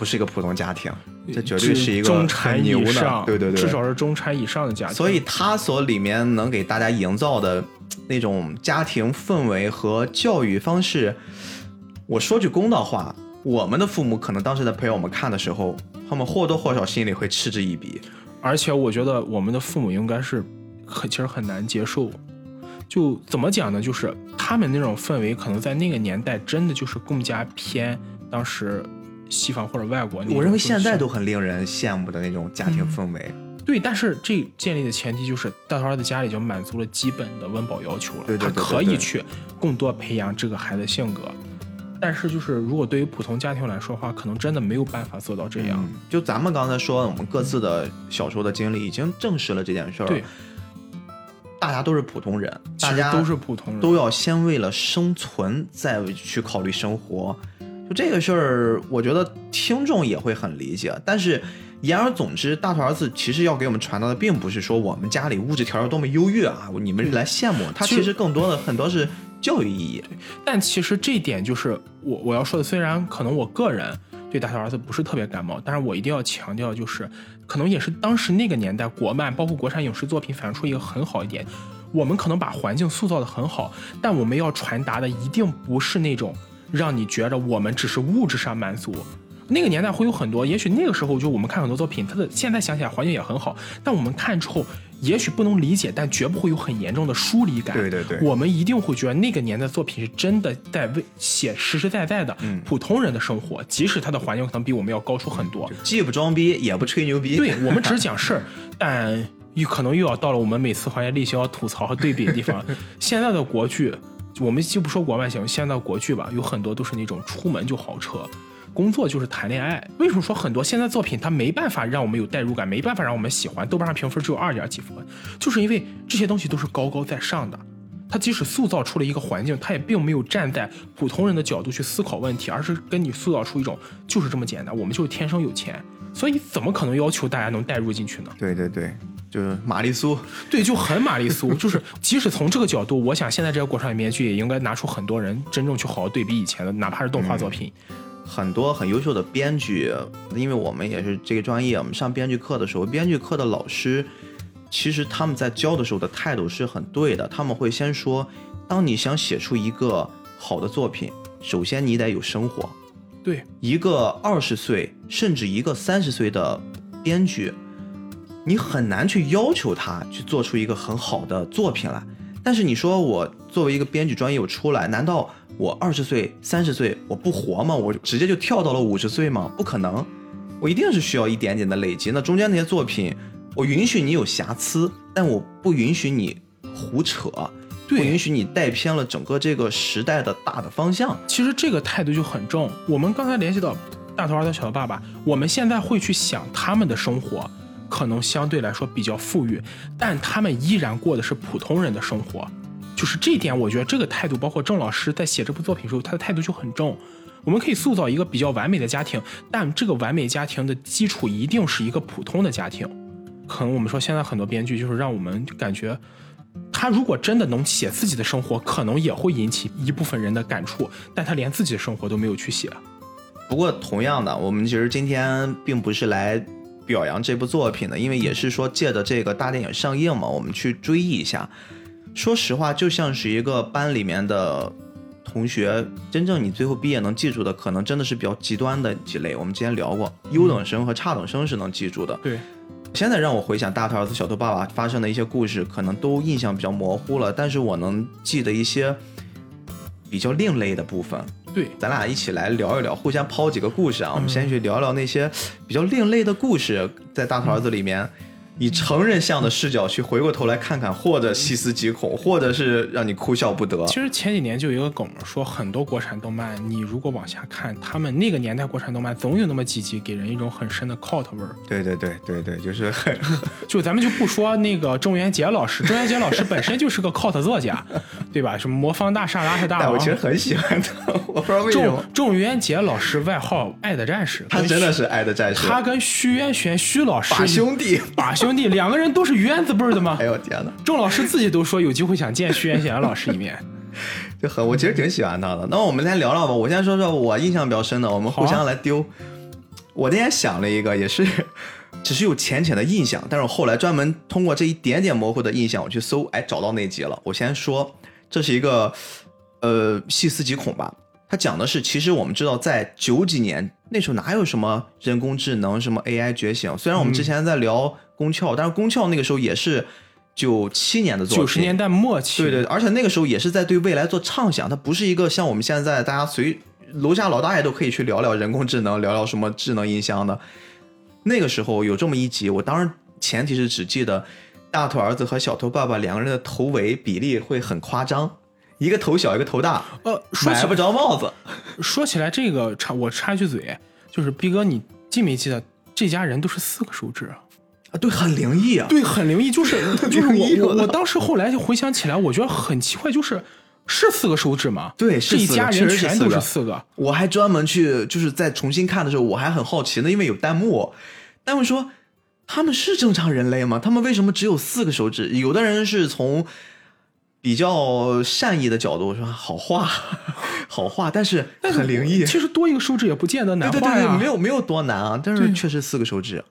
不是一个普通家庭，这绝对是一个中产以上，对对对，至少是中产以上的家庭。所以他所里面能给大家营造的那种家庭氛围和教育方式，我说句公道话，我们的父母可能当时在陪我们看的时候，他们或多或少心里会嗤之以鼻。而且我觉得我们的父母应该是很其实很难接受。就怎么讲呢？就是他们那种氛围，可能在那个年代真的就是更加偏当时西方或者外国。我认为现在都很令人羡慕的那种家庭氛围。对，但是这建立的前提就是大头儿子家里就满足了基本的温饱要求了，他可以去更多培养这个孩子性格。但是就是如果对于普通家庭来说的话，可能真的没有办法做到这样。嗯，就咱们刚才说，我们各自的小时候的经历已经证实了这件事儿。对，，大家都是普通人，大家都是普通人，都要先为了生存再去考虑生活。就这个事儿，我觉得听众也会很理解。但是言而总之，大头儿子其实要给我们传达的，并不是说我们家里物质条件多么优越啊，你们来羡慕。他其实更多的很多是教育意义。但其实这一点就是我我要说的，虽然可能我个人对大头儿子不是特别感冒，但是我一定要强调，就是可能也是当时那个年代国漫包括国产影视作品反映出一个很好一点，我们可能把环境塑造的很好，但我们要传达的一定不是那种让你觉得我们只是物质上满足。那个年代会有很多，也许那个时候就我们看很多作品，它的现在想起来环境也很好，但我们看之后，也许不能理解，但绝不会有很严重的疏离感。对对对我们一定会觉得那个年代作品是真的在为写实实在在的嗯普通人的生活，即使他的环境可能比我们要高出很多。既不装逼，也不吹牛逼。对我们只是讲事儿，但又可能又要到了我们每次环节例行要吐槽和对比的地方。现在的国剧，我们就不说国外行，现在的国剧吧，有很多都是那种出门就豪车。工作就是谈恋爱，为什么说很多现在作品它没办法让我们有代入感，没办法让我们喜欢？豆瓣上评分只有二点几分，就是因为这些东西都是高高在上的。它即使塑造出了一个环境，它也并没有站在普通人的角度去思考问题，而是跟你塑造出一种就是这么简单，我们就是天生有钱，所以怎么可能要求大家能代入进去呢？对对对，就是玛丽苏。对，就很玛丽苏，就是即使从这个角度，我想现在这个国产连续剧也应该拿出很多人真正去好好对比以前的，哪怕是动画作品。很多很优秀的编剧，因为我们也是这个专业，我们上编剧课的时候，编剧课的老师，其实他们在教的时候的态度是很对的。他们会先说，当你想写出一个好的作品，首先你得有生活。对，一个二十岁甚至一个三十岁的编剧，你很难去要求他去做出一个很好的作品来。但是你说我作为一个编剧专业，我出来，难道我二十岁、三十岁我不活吗？我直接就跳到了五十岁吗？不可能，我一定是需要一点点的累积。那中间那些作品，我允许你有瑕疵，但我不允许你胡扯，不允许你带偏了整个这个时代的大的方向。其实这个态度就很重。我们刚才联系到大头儿子、小头爸爸，我们现在会去想他们的生活，可能相对来说比较富裕，但他们依然过的是普通人的生活。就是这一点，我觉得这个态度，包括郑老师在写这部作品的时候，他的态度就很重。我们可以塑造一个比较完美的家庭，但这个完美家庭的基础一定是一个普通的家庭。可能我们说现在很多编剧就是让我们感觉，他如果真的能写自己的生活，可能也会引起一部分人的感触，但他连自己的生活都没有去写。不过，同样的，我们其实今天并不是来表扬这部作品的，因为也是说借着这个大电影上映嘛，我们去追忆一下。说实话，就像是一个班里面的同学，真正你最后毕业能记住的，可能真的是比较极端的几类。我们之前聊过，优等生和差等生是能记住的。对，现在让我回想大头儿子小头爸爸发生的一些故事，可能都印象比较模糊了，但是我能记得一些比较另类的部分。对，咱俩一起来聊一聊，互相抛几个故事啊。我们先去聊聊那些比较另类的故事，在大头儿子里面，以成人向的视角去回过头来看看，或者细思极恐，或者是让你哭笑不得。其实前几年就有一个梗说，很多国产动漫，你如果往下看，他们那个年代国产动漫总有那么几集给人一种很深的 cult 味儿。对对对对对，就是很 就咱们就不说那个郑渊洁老师，郑渊洁老师本身就是个 cult 作家，对吧？什么魔方大厦、拉特大王我其。实很喜欢他，我不知道为什么郑，郑渊洁老师外号“爱的战士”，他真的是爱的战士，他跟徐渊玄徐老师把兄弟。把兄弟两个人都是渊字辈儿的吗哎？呦天哪！郑老师自己都说有机会想见徐元贤老师一面。就很，我其实挺喜欢他的。那我们来聊聊吧。我先说说我印象比较深的，我们互相来丢。我那天想了一个，也是 只是有浅浅的印象，但是我后来专门通过这一点点模糊的印象，我去搜，哎，找到那集了。我先说，这是一个呃细思极恐吧。他讲的是，其实我们知道，在九几年那时候哪有什么人工智能、什么 AI 觉醒？虽然我们之前在聊宫壳，但是宫壳那个时候也是九七年的作品，九十年代末期，对对，而且那个时候也是在对未来做畅想，它不是一个像我们现在大家随楼下老大爷都可以去聊聊人工智能，聊聊什么智能音箱的。那个时候有这么一集，我当然前提是只记得大头儿子和小头爸爸两个人的头围比例会很夸张，一个头小，一个头大，呃，说起买不着帽子。说起来这个插我插一句嘴，就是逼哥，你记没记得这家人都是四个手指啊？啊，对，很灵异啊。对，很灵异，就是 就是我我当时后来就回想起来，我觉得很奇怪，就是是四个手指吗？对是这一家人全都是四个。我还专门去，就是在重新看的时候，我还很好奇呢，因为有弹幕，弹幕说他们是正常人类吗？他们为什么只有四个手指？有的人是从比较善意的角度说好画，好画，但是很灵异。其实多一个手指也不见得难对对。对，没有没有多难啊，但是确实四个手指，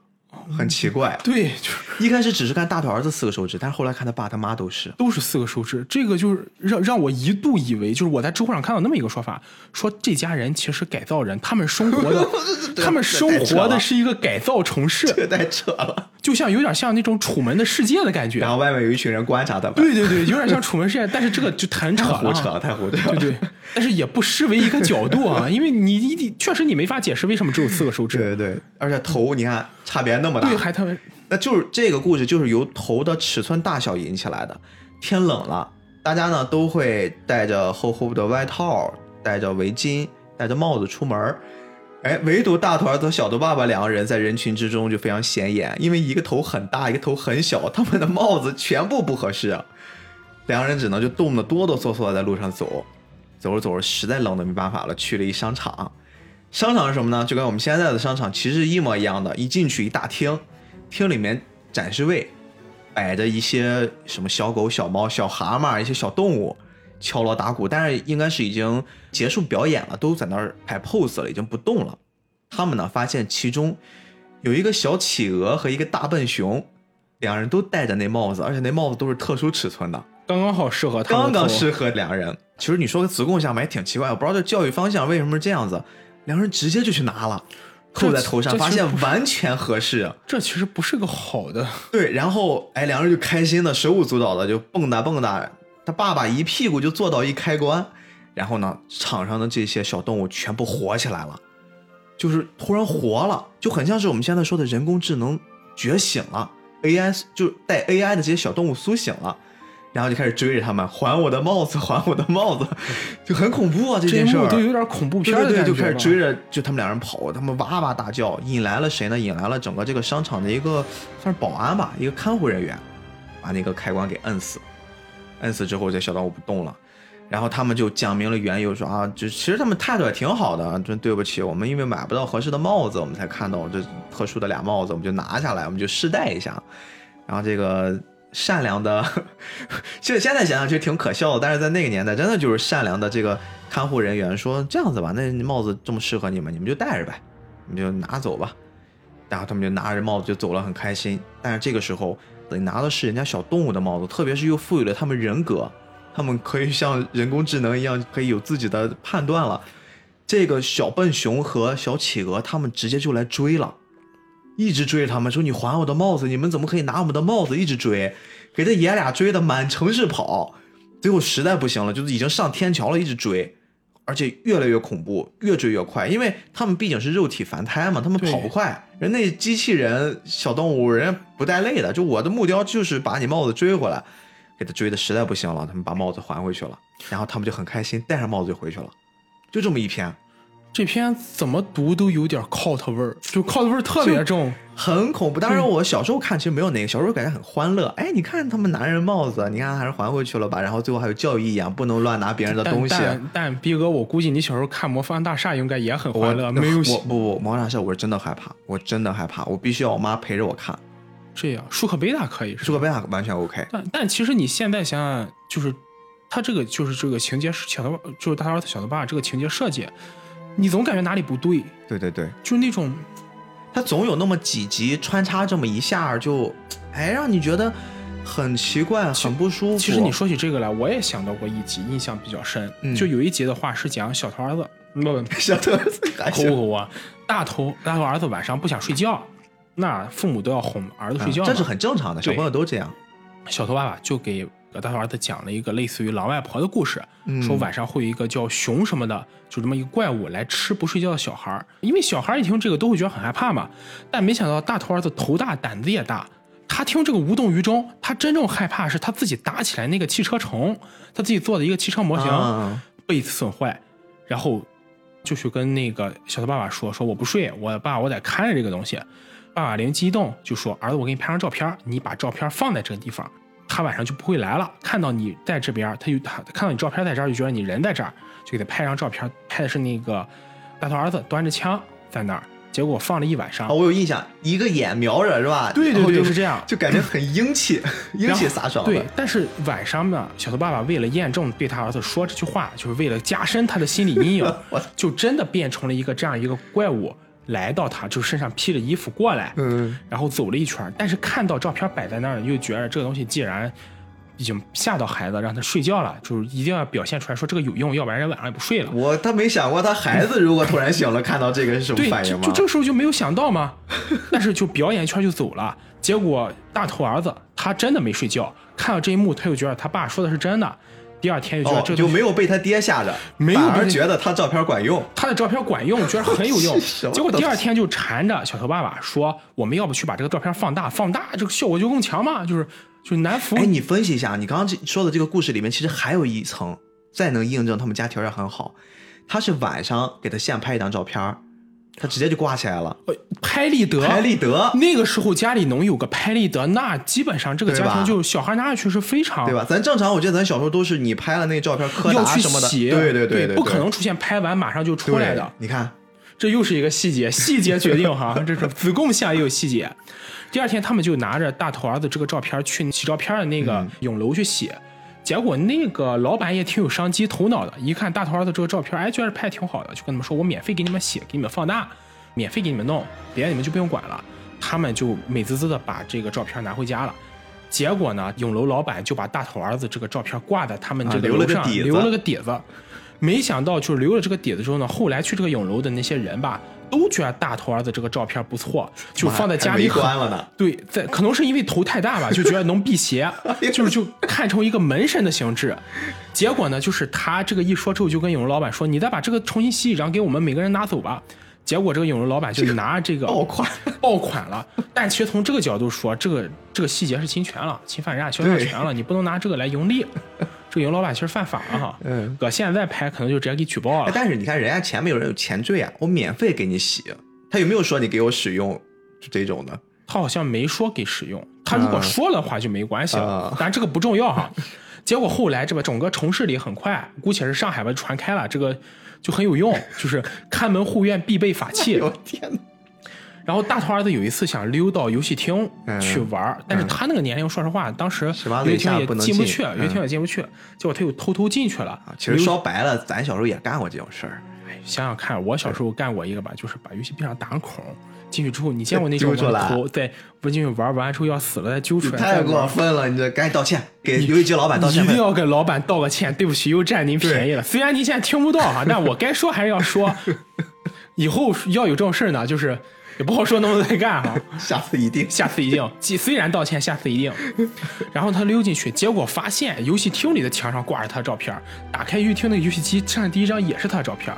很奇怪。对，就是一开始只是看大头儿子四个手指，但是后来看他爸他妈都是。都是四个手指，这个就是让让我一度以为，就是我在知乎上看到那么一个说法，说这家人其实改造人，他们生活的，他们生活的是一个改造城市，这太扯了。就像有点像那种楚门的世界的感觉然。后外面有一群人观察他们，对对对，有点像楚门世界，但是这个就很扯了胡扯了，太胡扯了。对对，但是也不失为一个角度啊，因为你一定确实你没法解释为什么只有四个手指，对对对，而且头你看差别那么大，对，还特别那就是这个故事就是由头的尺寸大小引起来的。天冷了，大家呢都会带着厚厚的外套，戴着围巾，戴着帽子出门儿。哎，唯独大头儿子和小头爸爸两个人在人群之中就非常显眼，因为一个头很大，一个头很小，他们的帽子全部不合适，啊两个人只能就冻得哆哆嗦嗦的在路上走。走着走着，实在冷的没办法了，去了一商场。商场是什么呢？就跟我们现在的商场其实一模一样的。一进去一大厅，厅里面展示位摆着一些什么小狗、小猫、小蛤蟆一些小动物，敲锣打鼓，但是应该是已经结束表演了，都在那儿摆 pose 了，已经不动了。他们呢发现其中有一个小企鹅和一个大笨熊，两人都戴着那帽子，而且那帽子都是特殊尺寸的。刚刚好适合他们刚刚适合两人。其实你说个子贡下面也挺奇怪，我不知道这教育方向为什么是这样子，两个人直接就去拿了，扣在头上，发现完全合适。这其实不是个好的，对，然后哎，两个人就开心的手舞足蹈的就蹦跶蹦跶，他爸爸一屁股就坐到一开关，然后呢，场上的这些小动物全部活起来了，就是突然活了，就很像是我们现在说的人工智能觉醒了，AI 就带 AI 的这些小动物苏醒了。然后就开始追着他们，还我的帽子，还我的帽子，就很恐怖啊！这件事都有点恐怖片对就开始追着，就他们两人跑，他们哇哇大叫，引来了谁呢？引来了整个这个商场的一个算是保安吧，一个看护人员，把那个开关给摁死，摁死之后，这小动物不动了。然后他们就讲明了缘由，说啊，就其实他们态度也挺好的，真对不起，我们因为买不到合适的帽子，我们才看到这特殊的俩帽子，我们就拿下来，我们就试戴一下。然后这个善良的，其实现在想想其实挺可笑的，但是在那个年代，真的就是善良的这个看护人员说这样子吧，那帽子这么适合你们，你们就戴着呗，你们就拿走吧。然后他们就拿着帽子就走了，很开心。但是这个时候，你拿的是人家小动物的帽子，特别是又赋予了他们人格，他们可以像人工智能一样，可以有自己的判断了。这个小笨熊和小企鹅，他们直接就来追了。一直追着他们说：“你还我的帽子！你们怎么可以拿我们的帽子？”一直追，给这爷俩追的满城市跑。最后实在不行了，就是已经上天桥了，一直追，而且越来越恐怖，越追越快，因为他们毕竟是肉体凡胎嘛，他们跑不快。人那机器人小动物，人不带累的。就我的目标就是把你帽子追回来，给他追的实在不行了，他们把帽子还回去了，然后他们就很开心，戴上帽子就回去了，就这么一篇。这篇怎么读都有点 cult 味儿，就 cult 味儿特别重。很恐怖。当然，我小时候看其实没有那个，小时候感觉很欢乐。哎，你看他们拿人帽子，你看还是还回去了吧。然后最后还有教育意义，不能乱拿别人的东西。但但逼哥，我估计你小时候看《魔方大厦》应该也很欢乐，没有我不不，魔方大厦我是真的害怕，我真的害怕，我必须要我妈陪着我看。这样。舒克贝塔可以舒克贝塔完全 OK。但但其实你现在想想，就是他这个就是这个情节小的，就是大头儿子小头爸这个情节设计，你总感觉哪里不对，对对对，就是那种它总有那么几集穿插这么一下，就哎让你觉得很奇怪，很不舒服。其实你说起这个来，我也想到过一集，印象比较深。嗯。就有一集的话是讲小头儿子，不 小头儿子大头大头儿子晚上不想睡觉，那父母都要哄儿子睡觉这是很正常的，小朋友都这样。小头爸爸就给大头儿子讲了一个类似于狼外婆的故事，嗯说晚上会有一个叫熊什么的，就这么一个怪物来吃不睡觉的小孩儿。因为小孩儿一听这个都会觉得很害怕嘛，但没想到大头儿子头大胆子也大，他听这个无动于衷，他真正害怕是他自己搭起来那个汽车城，他自己做的一个汽车模型、啊被损坏，然后就去跟那个小头爸爸说：“说我不睡，我爸我得看着这个东西。”爸爸灵机一动就说：“儿子，我给你拍张照片，你把照片放在这个地方，他晚上就不会来了。看到你在这边，他就他看到你照片在这儿，就觉得你人在这儿，就给他拍张照片，拍的是那个大头儿子端着枪在那儿，结果放了一晚上哦，。我有印象，一个眼瞄着是吧？对对对就是这样就感觉很英气，英气飒爽。对，但是晚上呢，小头爸爸为了验证对他儿子说这句话，就是为了加深他的心理阴影 我，就真的变成了一个这样一个怪物，来到他就身上披着衣服过来，嗯，然后走了一圈儿，但是看到照片摆在那儿，又觉得这个东西既然已经吓到孩子，让他睡觉了，就是一定要表现出来说这个有用，要不然人晚上也不睡了。我他没想过他孩子如果突然醒了看到这个是什么，反应吗？就就这个时候就没有想到吗，但是就表演一圈就走了。结果大头儿子他真的没睡觉，看到这一幕，他又觉得他爸说的是真的。第二天就觉得哦，这就没有被他爹吓着，没有而觉得他照片管用。他的照片管用，觉得很有用。结果第二天就缠着小头爸爸说：“我们要不去把这个照片放大，放大这个效果就更强嘛？就是就是南孚哎，你分析一下，你刚刚这说的这个故事里面，其实还有一层，再能印证他们家条件很好。他是晚上给他现拍一张照片儿，他直接就挂起来了。呃拍立得，拍立得，那个时候家里能有个拍立得，那基本上这个家庭就小孩拿下去是非常对吧？咱正常，我记得咱小时候都是你拍了那照片，柯要去达什么的，洗，对对对对，不可能出现拍完马上就出来的。你看，这又是一个细节，细节决定哈，这是子贡下也有细节。第二天，他们就拿着大头儿子这个照片去洗照片的那个嗯影楼去洗，结果那个老板也挺有商机头脑的，一看大头儿子这个照片，哎，觉得拍得挺好的，就跟他们说，我免费给你们写，给你们放大，免费给你们弄，别的你们就不用管了。他们就美滋滋的把这个照片拿回家了。结果呢，影楼老板就把大头儿子这个照片挂在他们这啊留了个楼上，留了个底子。没想到就是留了这个底子之后呢，后来去这个影楼的那些人吧，都觉得大头儿子这个照片不错，就放在家里了呢。对，在可能是因为头太大吧，就觉得能辟邪，就是就看成一个门神的形制。结果呢，就是他这个一说之后，就跟影楼老板说：“你再把这个重新洗一张，给我们每个人拿走吧。”结果这个影楼老板就拿 这个爆款爆款了。但其实从这个角度说，这个这个细节是侵权了，侵犯人家肖像权了，你不能拿这个来盈利。这个影楼老板其实犯法了哈。嗯，搁现在拍可能就直接给举报哎，了。但是你看人家前面有人有前缀啊，我免费给你洗，他有没有说你给我使用就这种的？他好像没说给使用，他如果说的话就没关系了啊，但这个不重要哈。结果后来这个整个城市里很快，姑且是上海吧传开了，这个就很有用，就是看门护院必备法器 我。天哪！然后大头儿子有一次想溜到游戏厅嗯去玩儿，但是他那个年龄，说实话，当时18游戏厅也进进不去，游戏厅嗯也进不去，结果他又偷偷进去了。啊，其实说白了，咱小时候也干过这种事儿。想想看，我小时候干过一个吧，就是把游戏币上打个孔，进去之后，你见过那种揪出来头在不进去玩完之后要死了再揪出来，太过分了，你这赶紧道歉，给游戏机老板道歉。一定要给老板道个歉，对不起，又占您便宜了。虽然您现在听不到哈，但我该说还是要说。以后要有这种事儿呢，就是也不好说能不能再干哈。下次一定。下次一定，既虽然道歉，下次一定。然后他溜进去，结果发现游戏厅里的墙上挂着他的照片，打开游戏厅那个游戏机，上的第一张也是他的照片儿。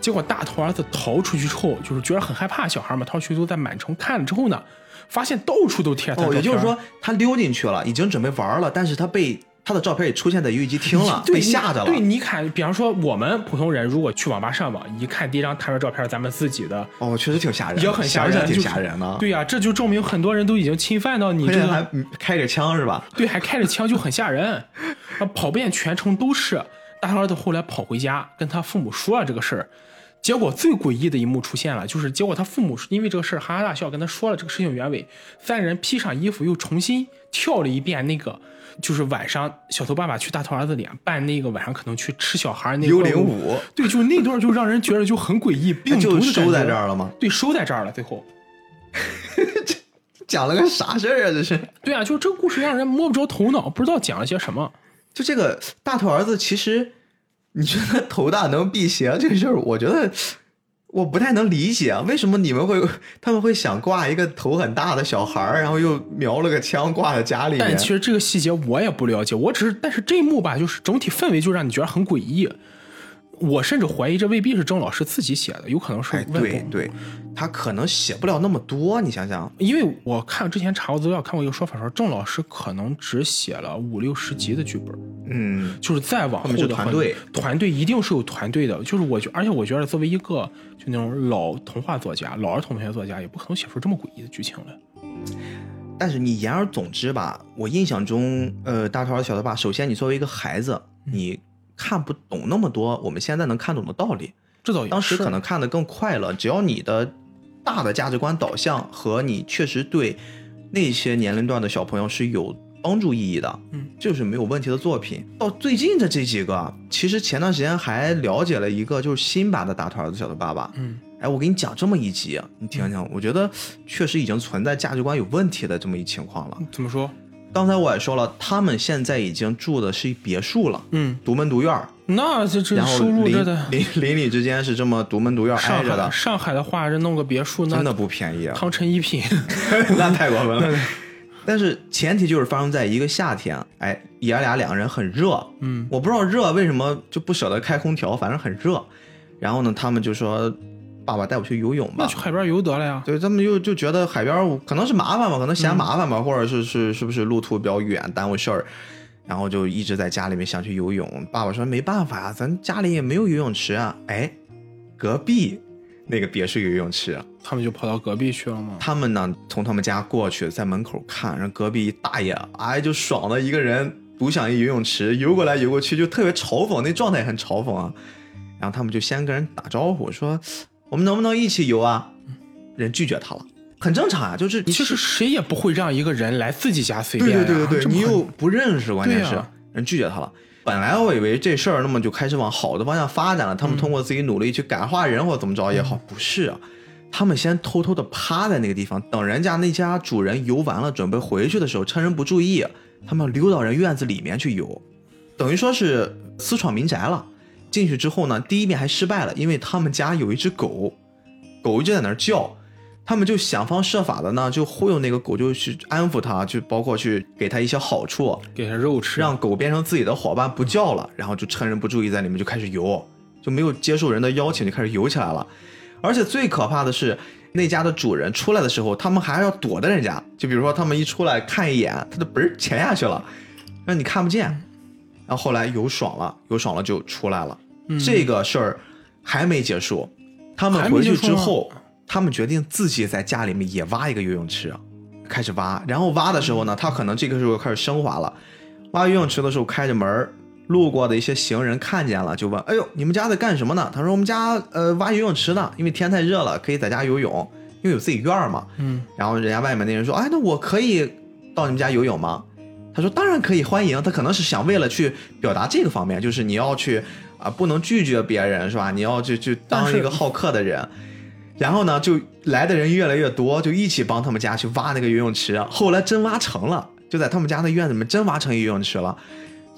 结果大头儿子逃出去之后，就是觉得很害怕，小孩嘛，逃出去都在满城看了之后呢，发现到处都贴着他。也就是说他溜进去了，已经准备玩了，但是他被他的照片也出现在游戏机厅了，对被吓着了。对，你看，比方说我们普通人如果去网吧上网，一看第一张探员照片，咱们自己的哦，确实挺吓人，也很吓人，挺吓人的。对呀、这就证明很多人都已经侵犯到你这个还嗯开着枪是吧？对，还开着枪就很吓人，啊，跑遍全城都是。大头儿子后来跑回家，跟他父母说了这个事儿，结果最诡异的一幕出现了，就是结果他父母因为这个事儿哈哈大笑，跟他说了这个事情原委，三人披上衣服又重新跳了一遍那个，就是晚上小头爸爸去大头儿子脸扮那个晚上可能去吃小孩那个幽灵舞对，就是那段就让人觉得就很诡异，病毒收在这儿了吗？对，收在这儿了，最后。这 讲了个啥事儿啊？这是对啊，就这个故事让人摸不着头脑，不知道讲了些什么。就这个大头儿子，其实你觉得头大能辟邪这个事儿，我觉得我不太能理解啊，为什么你们会他们会想挂一个头很大的小孩儿，然后又瞄了个枪挂在家里？但其实这个细节我也不了解，我只是，但是这一幕吧，就是整体氛围就让你觉得很诡异。我甚至怀疑这未必是郑老师自己写的，有可能是。对对，他可能写不了那么多，你想想，因为我看之前查过资料，看过一个说法说，郑老师可能只写了五六十集的剧本，嗯，就是再往后的很团队团队一定是有团队的。就是我觉，而且我觉得作为一个就那种老童话作家、老儿童文学作家，也不可能写出这么诡异的剧情来。但是你言而总之吧，我印象中，呃，大头儿小头爸，首先你作为一个孩子，你看不懂那么多我们现在能看懂的道理，这倒也当时可能看得更快了。只要你的大的价值观导向和你确实对那些年龄段的小朋友是有帮助意义的，嗯，就是没有问题的作品。到最近的这几个，其实前段时间还了解了一个就是新版的大头儿子小头爸爸，嗯，哎，我给你讲这么一集，你听听，我觉得确实已经存在价值观有问题的这么一情况了。怎么说？刚才我也说了，他们现在已经住的是一别墅了，嗯，独门独院儿，那这这然后收入邻这的邻邻里之间是这么独门独院儿挨上海着的，上海的话，这弄个别墅，那真的不便宜啊，汤臣一品，那太过分了。但是前提就是发生在一个夏天，哎，爷俩两个人很热，嗯。我不知道热为什么就不舍得开空调，反正很热。然后呢，他们就说：“爸爸带我去游泳吧那去。海边游得了呀。对，他们就就觉得海边可能是麻烦吧，可能嫌麻烦吧，或者是是是不是路途比较远，耽误事儿，然后就一直在家里面想去游泳。爸爸说没办法呀，咱家里也没有游泳池啊。哎，隔壁那个别墅有游泳池，他们就跑到隔壁去了吗？他们呢从他们家过去，在门口看，然后隔壁一大爷，哎就爽的一个人独享一游泳池，游过来游过去，就特别嘲讽，那状态很嘲讽啊。然后他们就先跟人打招呼说：“我们能不能一起游啊？”人拒绝他了，很正常啊，就是其实谁也不会让一个人来自己家随便啊。对对对对，对你又不认识，关键是、人拒绝他了。本来我以为这事儿那么就开始往好的方向发展了，他们通过自己努力去感化人或怎么着也好，不是啊，他们先偷偷的趴在那个地方，等人家那家主人游完了，准备回去的时候，趁人不注意，他们溜到人院子里面去游，等于说是私闯民宅了。进去之后呢，第一遍还失败了，因为他们家有一只狗，狗一直在那儿叫，他们就想方设法的呢，就忽悠那个狗，就去安抚它，就包括去给它一些好处，给它肉吃，让狗变成自己的伙伴，不叫了，然后就趁人不注意在里面就开始游，就没有接受人的邀请就开始游起来了。而且最可怕的是，那家的主人出来的时候，他们还要躲着人家，就比如说他们一出来看一眼，他就嘣儿潜下去了，让你看不见。然后后来游爽了，游爽了就出来了。这个事儿还没结束，他们回去之后，他们决定自己在家里面也挖一个游泳池，开始挖。然后挖的时候呢，他可能这个时候开始升华了。挖游泳池的时候开着门，路过的一些行人看见了，就问：“哎呦，你们家在干什么呢？”他说：“我们家呃挖游泳池呢，因为天太热了，可以在家游泳，因为有自己院儿嘛。”嗯，然后人家外面那人说：“哎，那我可以到你们家游泳吗？”他说：“当然可以，欢迎。”他可能是想为了去表达这个方面，就是你要去啊、不能拒绝别人是吧？你要去去当一个好客的人。然后呢，就来的人越来越多，就一起帮他们家去挖那个游泳池。后来真挖成了，就在他们家的院子里面真挖成一游泳池了。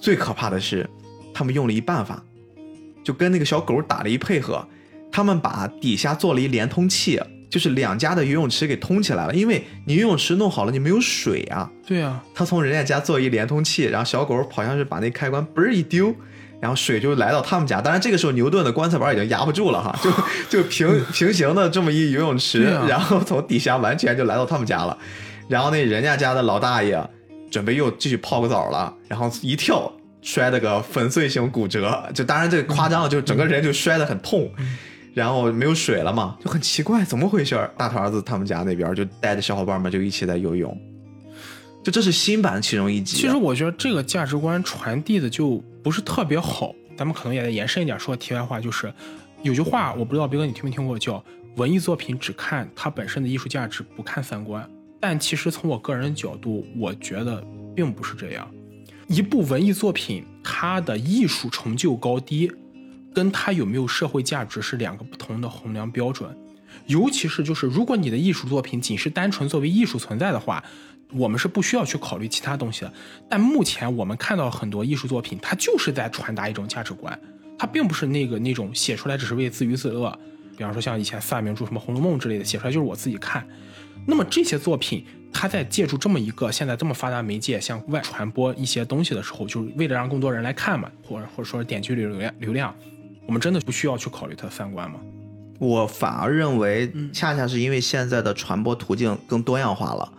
最可怕的是，他们用了一办法，就跟那个小狗打了一配合，他们把底下做了一连通器，就是两家的游泳池给通起来了。因为你游泳池弄好了，你没有水啊。对呀、他从人家家做一连通器，然后小狗好像是把那开关嘣儿一丢，然后水就来到他们家。当然这个时候牛顿的棺材板已经压不住了哈，就 就平 平行的这么一游泳池，啊然后从底下完全就来到他们家了。然后那人家家的老大爷准备又继续泡个澡了，然后一跳摔了个粉碎性骨折，就当然这个夸张了，就整个人就摔得很痛。然后没有水了嘛，就很奇怪，怎么回事儿？大头儿子他们家那边就带着小伙伴们就一起在游泳，就这是新版的其中一集。啊其实我觉得这个价值观传递的就不是特别好，咱们可能也得延伸一点说题外话，就是有句话我不知道斌哥你听没听过，叫文艺作品只看它本身的艺术价值，不看三观。但其实从我个人角度，我觉得并不是这样。一部文艺作品，它的艺术成就高低，跟它有没有社会价值是两个不同的衡量标准。尤其是就是，如果你的艺术作品仅是单纯作为艺术存在的话，我们是不需要去考虑其他东西的。但目前我们看到很多艺术作品，它就是在传达一种价值观，它并不是那个那种写出来只是为自娱自乐。比方说像以前四大名著什么《红楼梦》之类的，写出来就是我自己看。那么这些作品，它在借助这么一个现在这么发达媒介向外传播一些东西的时候，就是为了让更多人来看嘛，或者或者说点击流量流量，我们真的不需要去考虑他的三观吗？我反而认为，恰恰是因为现在的传播途径更多样化了，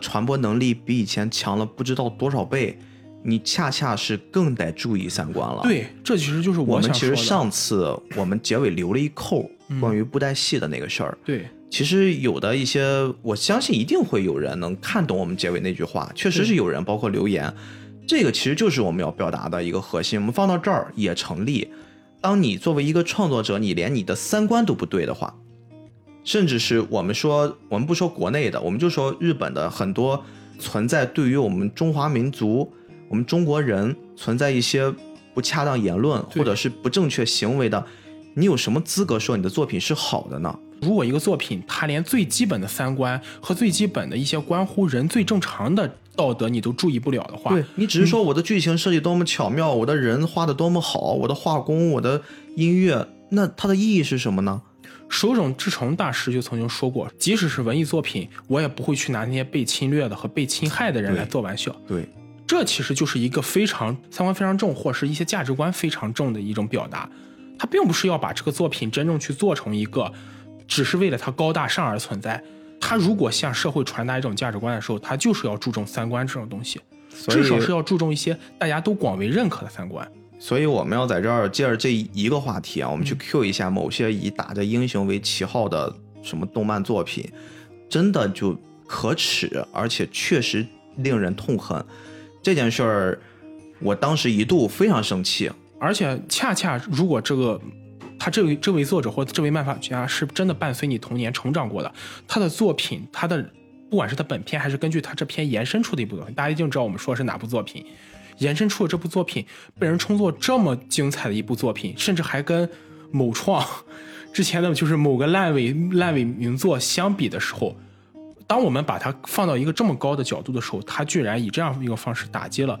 传播能力比以前强了不知道多少倍，你恰恰是更得注意三观了。，对，这其实就是我们其实上次我们结尾留了一扣，关于布袋戏的那个事儿。对其实有的一些，我相信一定会有人能看懂我们结尾那句话，确实是有人，包括留言，这个其实就是我们要表达的一个核心。我们放到这儿也成立。当你作为一个创作者，你连你的三观都不对的话，甚至是我们说，我们不说国内的，我们就说日本的很多存在对于我们中华民族、我们中国人存在一些不恰当言论或者是不正确行为的，你有什么资格说你的作品是好的呢？如果一个作品它连最基本的三观和最基本的一些关乎人最正常的道德你都注意不了的话，对你只是说我的剧情设计多么巧妙，我的人画的多么好，我的画工，我的音乐，那它的意义是什么呢？手冢治虫大师就曾经说过，即使是文艺作品，我也不会去拿那些被侵略的和被侵害的人来做玩笑。对，这其实就是一个非常三观非常正，或是一些价值观非常正的一种表达。他并不是要把这个作品真正去做成一个，只是为了它高大上而存在。他如果向社会传达一种价值观的时候，他就是要注重三观这种东西，至少是要注重一些大家都广为认可的三观。所以我们要在这儿借着这一个话题啊，我们去 Q 一下某些以打着英雄为旗号的什么动漫作品，真的就可耻，而且确实令人痛恨。这件事儿，我当时一度非常生气。而且恰恰如果这个他这位这位作者或这位漫画家是真的伴随你童年成长过的，他的作品，他的不管是他本片还是根据他这篇延伸出的一部作品，大家一定知道我们说的是哪部作品。延伸出的这部作品被人称作这么精彩的一部作品，甚至还跟某创之前的就是某个烂尾烂尾名作相比的时候，当我们把它放到一个这么高的角度的时候，他居然以这样一个方式打击了，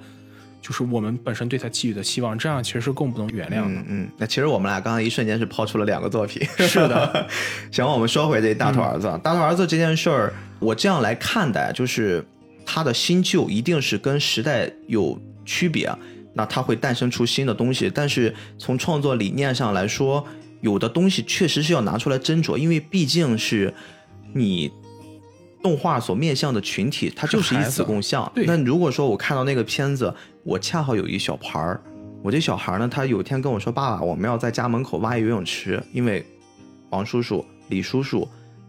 就是我们本身对他寄予的希望，这样其实是更不能原谅的。嗯嗯，那其实我们俩刚刚一瞬间是抛出了两个作品。是的，行，我们说回这大头儿子，大头儿子这件事儿，我这样来看待，就是他的新旧一定是跟时代有区别，那他会诞生出新的东西。但是从创作理念上来说，有的东西确实是要拿出来斟酌，因为毕竟是你动画所面向的群体，它就是以孩子子共相。对那如果说我看到那个片子，我恰好有一小孩儿，我这小孩儿呢，他有一天跟我说：“爸爸，我们要在家门口挖一游泳池，因为王叔叔、李叔叔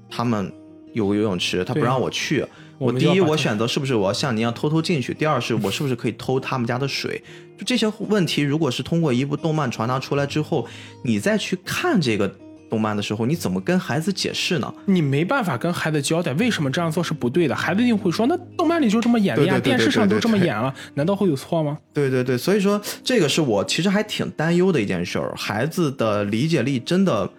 他们有个游泳池，他不让我去。我我第一，我选择是不是我要像你一样偷偷进去；第二是我是不是可以偷他们家的水？就这些问题，如果是通过一部动漫传达出来之后，你再去看这个动漫的时候，你怎么跟孩子解释呢？你没办法跟孩子交代为什么这样做是不对的，孩子一定会说：“那动漫里就这么演的呀，电视上都这么演了，难道会有错吗对对对，所以说这个是我其实还挺担忧的一件事儿。孩子的理解力真的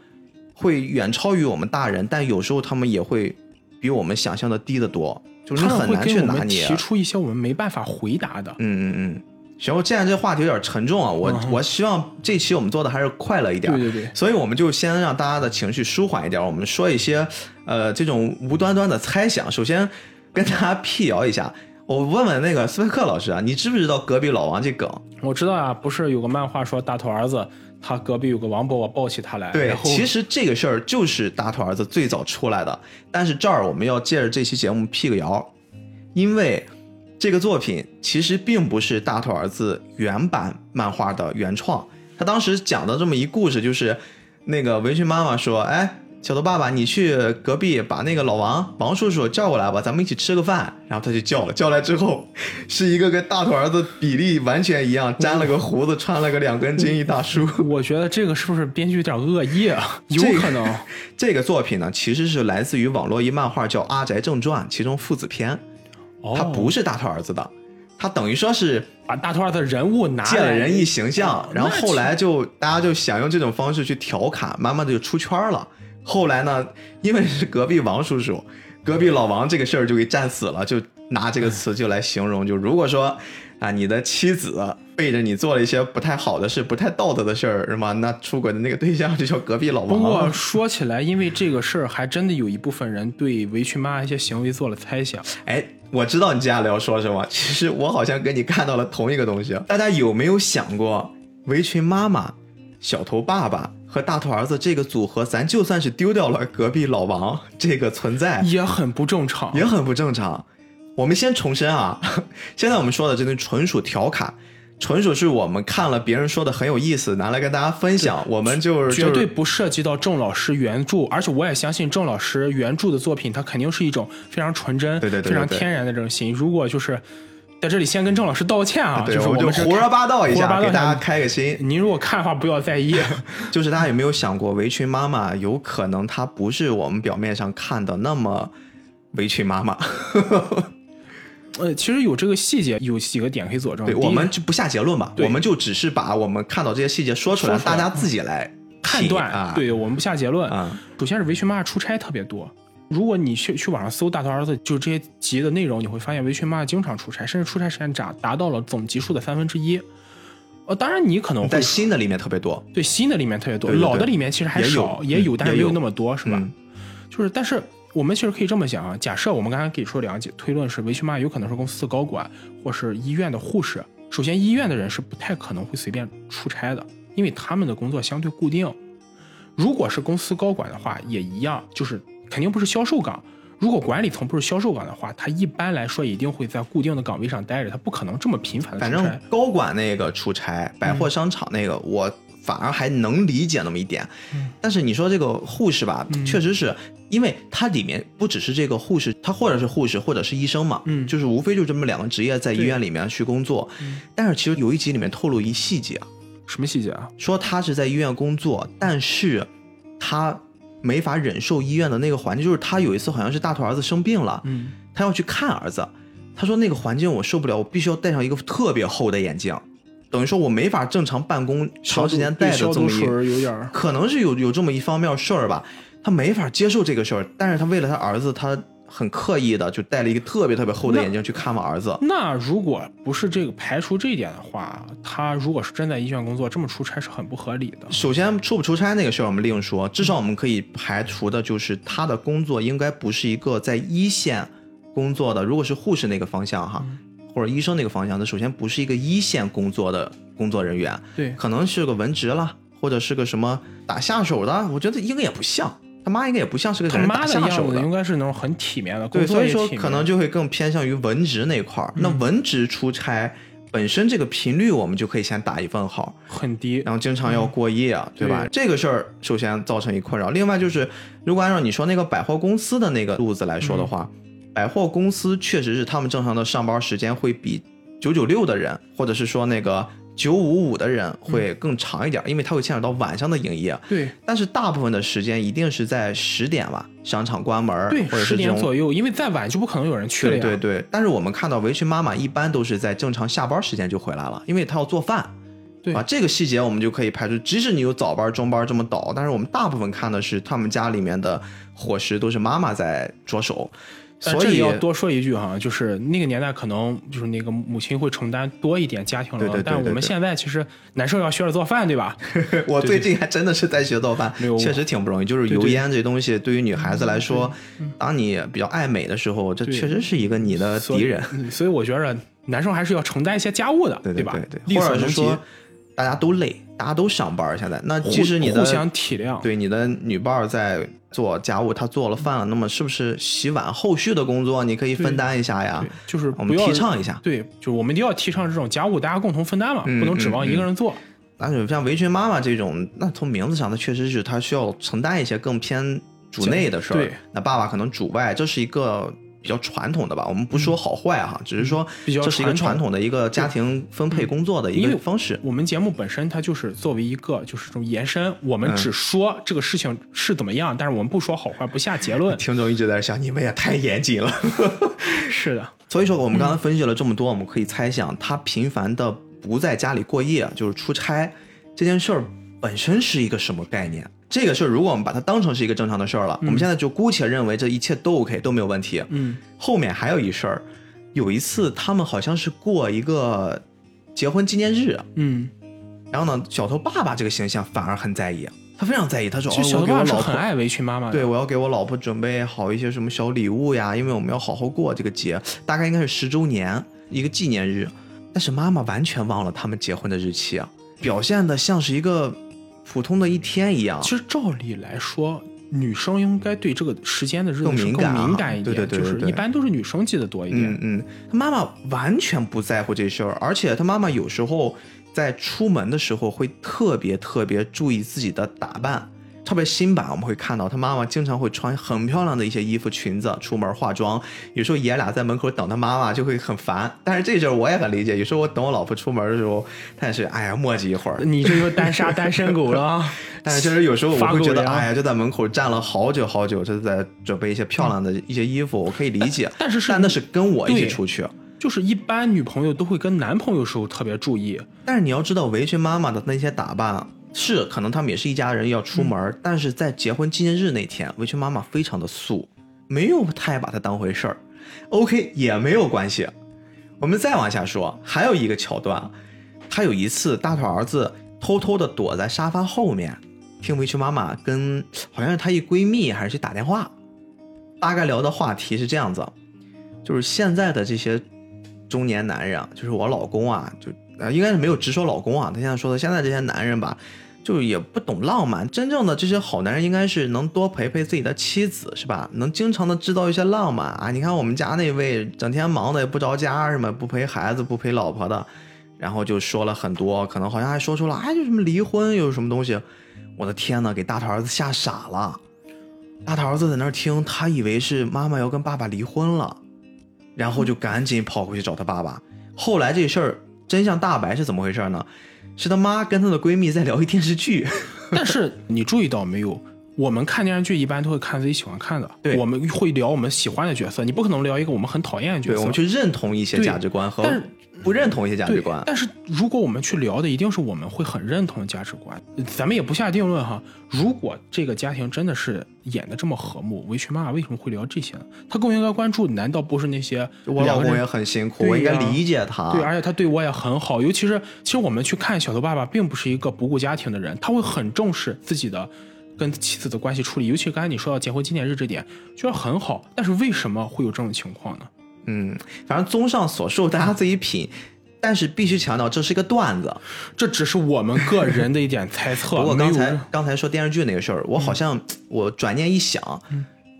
会远超于我们大人，但有时候他们也会比我们想象的低得多，？”就是很难去拿捏。啊提出一些我们没办法回答的。嗯嗯嗯，行，我现在这话题有点沉重啊，我、嗯我希望这期我们做的还是快乐一点。对对对所以我们就先让大家的情绪舒缓一点，我们说一些呃这种无端端的猜想。首先跟大家辟谣一下，我问问那个斯派克老师啊，你知不知道隔壁老王这梗？我知道啊，不是有个漫画说大头儿子他隔壁有个王伯伯抱起他来，对其实这个事儿就是大头儿子最早出来的，但是这儿我们要借着这期节目辟个谣，因为这个作品其实并不是大头儿子原版漫画的原创。他当时讲的这么一故事，就是那个文勋妈妈说：“哎，小头爸爸，你去隔壁把那个老王王叔叔叫过来吧，咱们一起吃个饭。”然后他就叫了，叫来之后是一个跟大头儿子比例完全一样，粘了个胡子，穿了个两根筋一大叔。我觉得这个是不是编剧有点恶意啊？有这个可能。这个作品呢，其实是来自于网络一漫画叫《阿宅正传》，其中父子篇，哦，它不是大头儿子的，他等于说是把大头儿子人物拿借了人一形象哦，然后后来就大家就想用这种方式去调侃，慢慢的就出圈了。后来呢，因为是隔壁王叔叔，隔壁老王这个事儿就给战死了，就拿这个词就来形容，就如果说啊你的妻子背着你做了一些不太好的事、不太道德的事儿，是吗？那出轨的那个对象就叫隔壁老王不过。说起来，因为这个事儿，还真的有一部分人对围裙妈一些行为做了猜想。哎，我知道你接下来要说什么。其实我好像跟你看到了同一个东西。大家有没有想过，围裙妈妈小头爸爸和大头儿子这个组合，咱就算是丢掉了隔壁老王 这个存在，也很不正常。也很不正常。我们先重申啊，现在我们说的这个纯属调侃，纯属是我们看了别人说的很有意思，拿来跟大家分享。我们就是绝对不涉及到郑老师原著，而且我也相信郑老师原著的作品，它肯定是一种非常纯真、对对对非常天然的这种心。如果就是在这里先跟郑老师道歉啊，对，就是我们就胡说八道一下，给大家开个心。您如果看的话，不要在意。就是大家有没有想过，围裙妈妈有可能她不是我们表面上看的那么围裙妈妈？呃，其实有这个细节，有几个点可以佐证。对，我们就不下结论吧，我们就只是把我们看到这些细节说出来，大家自己来判断，啊。对我们不下结论。啊，首先是围裙妈妈出差特别多。如果你去去网上搜大头儿子，就是这些集的内容，你会发现围裙妈妈经常出差，甚至出差时间达达到了总集数的三分之一。呃，当然你可能会在新的里面特别多，对新的里面特别多，对对对老的里面其实还有少，也有，嗯也有但是没有那么多，是吧？嗯就是，但是我们其实可以这么想啊，假设我们刚才给出两个解推论是，围裙妈有可能是公司的高管或是医院的护士。首先，医院的人是不太可能会随便出差的，因为他们的工作相对固定。如果是公司高管的话，也一样，就是肯定不是销售岗。如果管理层不是销售岗的话，他一般来说一定会在固定的岗位上待着，他不可能这么频繁的出差。反正高管那个出差，百货商场那个，我反而还能理解那么一点。嗯。但是你说这个护士吧，确实是因为它里面不只是这个护士，他或者是护士，或者是医生嘛，嗯。就是无非就这么两个职业在医院里面去工作。嗯但是其实有一集里面透露一细节。啊，什么细节啊？说他是在医院工作，但是他没法忍受医院的那个环境，就是他有一次好像是大头儿子生病了，嗯，他要去看儿子，他说那个环境我受不了，我必须要戴上一个特别厚的眼镜，等于说我没法正常办公，长时间戴着这么一水儿有点儿可能是有有这么一方面事儿吧，他没法接受这个事儿，但是他为了他儿子，他很刻意的就戴了一个特别特别厚的眼镜去看望儿子。那如果不是这个排除这一点的话，他如果是真在医院工作，这么出差是很不合理的。首先出不出差那个事儿我们另说，至少我们可以排除的就是他的工作应该不是一个在一线工作的，如果是护士那个方向哈，或者医生那个方向，那首先不是一个一线工作的工作人员，对，可能是个文职啦，或者是个什么打下手的，我觉得应该也不像，他妈应该也不像是个打妈的样下手的子应。该是那种很体面的，对，工作所以说可能就会更偏向于文职那块儿。那文职出差本身这个频率，我们就可以先打一份号，很低。然后经常要过夜，啊对吧？对这个事儿首先造成一困扰。另外就是，如果按照你说那个百货公司的那个路子来说的话，百货公司确实是他们正常的上班时间会比九九六的人，或者是说那个九五五的人会更长一点，因为它会牵扯到晚上的营业。对但是大部分的时间一定是在十点吧，商场关门，对或，者十点左右，因为再晚就不可能有人去了呀。对对对，但是我们看到围裙妈妈一般都是在正常下班时间就回来了，因为她要做饭。对啊，这个细节我们就可以排除。即使你有早班、中班这么倒，但是我们大部分看的是他们家里面的伙食都是妈妈在着手，所以要多说一句哈，就是那个年代可能就是那个母亲会承担多一点家庭了，但我们现在其实男生要学着做饭，对吧？我最近还真的是在学做饭，确实挺不容易。就是油烟这东西，对于女孩子来说，当你比较爱美的时候，这确实是一个你的敌人。嗯所以我觉着男生还是要承担一些家务的，吧？对对对，力或者是说大家都累，大家都上班，现在那其实你的互相体谅，对你的女伴在做家务，他做了饭了，那么是不是洗碗后续的工作你可以分担一下呀？，就是我们提倡一下。对，就是我们一定要提倡这种家务大家共同分担嘛，嗯不能指望一个人做。但是像围裙妈妈这种，那从名字上，它确实是她需要承担一些更偏主内的事儿对。那爸爸可能主外，这是一个比较传统的吧。我们不说好坏哈，只是说这是一个传统的一个家庭分配工作的一个方式。我们节目本身它就是作为一个就是这种延伸，我们嗯只说这个事情是怎么样，但是我们不说好坏，不下结论。听众一直在想，你们也太严谨了。是的，所以说，我们刚刚分析了这么多，我们可以猜想，他频繁的不在家里过夜，就是出差这件事儿本身是一个什么概念？这个事儿，如果我们把它当成是一个正常的事儿了，我们现在就姑且认为这一切都 OK，都没有问题。嗯，后面还有一事儿，有一次他们好像是过一个结婚纪念日，嗯，然后呢，小头爸爸这个形象反而很在意，他非常在意，他说：“哦，其实小头我给我老婆爸是很爱围裙妈妈。对，我要给我老婆准备好一些什么小礼物呀，因为我们要好好过这个节，大概应该是十周年一个纪念日。但是妈妈完全忘了他们结婚的日期啊，表现的像是一个普通的一天一样。其实照理来说，女生应该对这个时间的日子更更敏感啊敏感一点，对对对对对就是一般都是女生记得多一点。嗯嗯，他妈妈完全不在乎这事儿，而且他妈妈有时候在出门的时候会特别特别注意自己的打扮。特别新版，我们会看到他妈妈经常会穿很漂亮的一些衣服、裙子出门化妆。有时候爷俩在门口等他妈妈就会很烦，但是这阵儿我也很理解。有时候我等我老婆出门的时候，她也是哎呀磨叽一会儿。你这又单杀单身狗了啊。但是确实有时候我会觉得，哎呀，就在门口站了好久好久，就在准备一些漂亮的一些衣服，我可以理解。但是是但那是跟我一起出去。就是一般女朋友都会跟男朋友时候特别注意，但是你要知道，围裙妈妈的那些打扮是可能他们也是一家人要出门，嗯但是在结婚纪念日那天，围裙妈妈非常的素，没有太把它当回事儿。OK 也没有关系。我们再往下说，还有一个桥段，他有一次大头儿子偷偷的躲在沙发后面，听围裙妈妈跟好像是她一闺蜜还是去打电话，大概聊的话题是这样子，就是现在的这些中年男人啊，就是我老公啊，就呃应该是没有直说老公啊，他现在说的现在这些男人吧，就也不懂浪漫。真正的这些好男人应该是能多陪陪自己的妻子，是吧？能经常的制造一些浪漫啊。你看我们家那位整天忙的也不着家，什么不陪孩子不陪老婆的，然后就说了很多，可能好像还说出了哎就什么离婚有什么东西，我的天呐，给大头儿子吓傻了。大头儿子在那儿听，他以为是妈妈要跟爸爸离婚了，然后就赶紧跑回去找他爸爸。后来这事儿真相大白是怎么回事呢？是他妈跟她的闺蜜在聊一电视剧，但是你注意到没有？我们看电视剧一般都会看自己喜欢看的，对我们会聊我们喜欢的角色，你不可能聊一个我们很讨厌的角对，色。我们去认同一些价值观和不认同一些价值观。但是如果我们去聊的一定是我们会很认同的价值观，咱们也不下定论哈。如果这个家庭真的是演的这么和睦，围裙妈妈为什么会聊这些呢？她更应该关注，难道不是那些我老公也很辛苦，对我应该理解他。对，而且他对我也很好。尤其是，其实我们去看小头爸爸，并不是一个不顾家庭的人，他会很重视自己的跟妻子的关系处理。尤其刚才你说到结婚纪念日这点，觉得很好。但是为什么会有这种情况呢？嗯，反正综上所述，大家自己品。但是必须强调，这是一个段子。这只是我们个人的一点猜测。不过刚才刚才说电视剧那个事儿，我好像、我转念一想，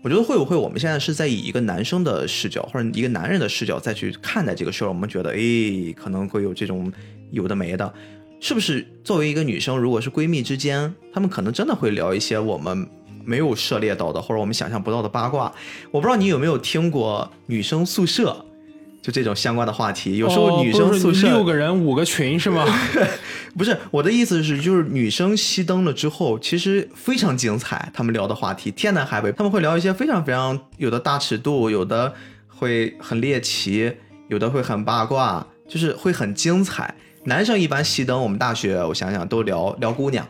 我觉得会不会我们现在是在以一个男生的视角或者一个男人的视角再去看待这个事儿？我们觉得，诶，可能会有这种有的没的，是不是？作为一个女生，如果是闺蜜之间，她们可能真的会聊一些我们没有涉猎到的或者我们想象不到的八卦。我不知道你有没有听过女生宿舍。就这种相关的话题，有时候哦女生宿舍、六个人五个群是吗？不是我的意思是，就是女生熄灯了之后，其实非常精彩。他们聊的话题天南海北，他们会聊一些非常非常有的大尺度，有的会很猎奇，有的会很八卦，就是会很精彩。男生一般熄灯，我们大学我想想都聊聊姑娘，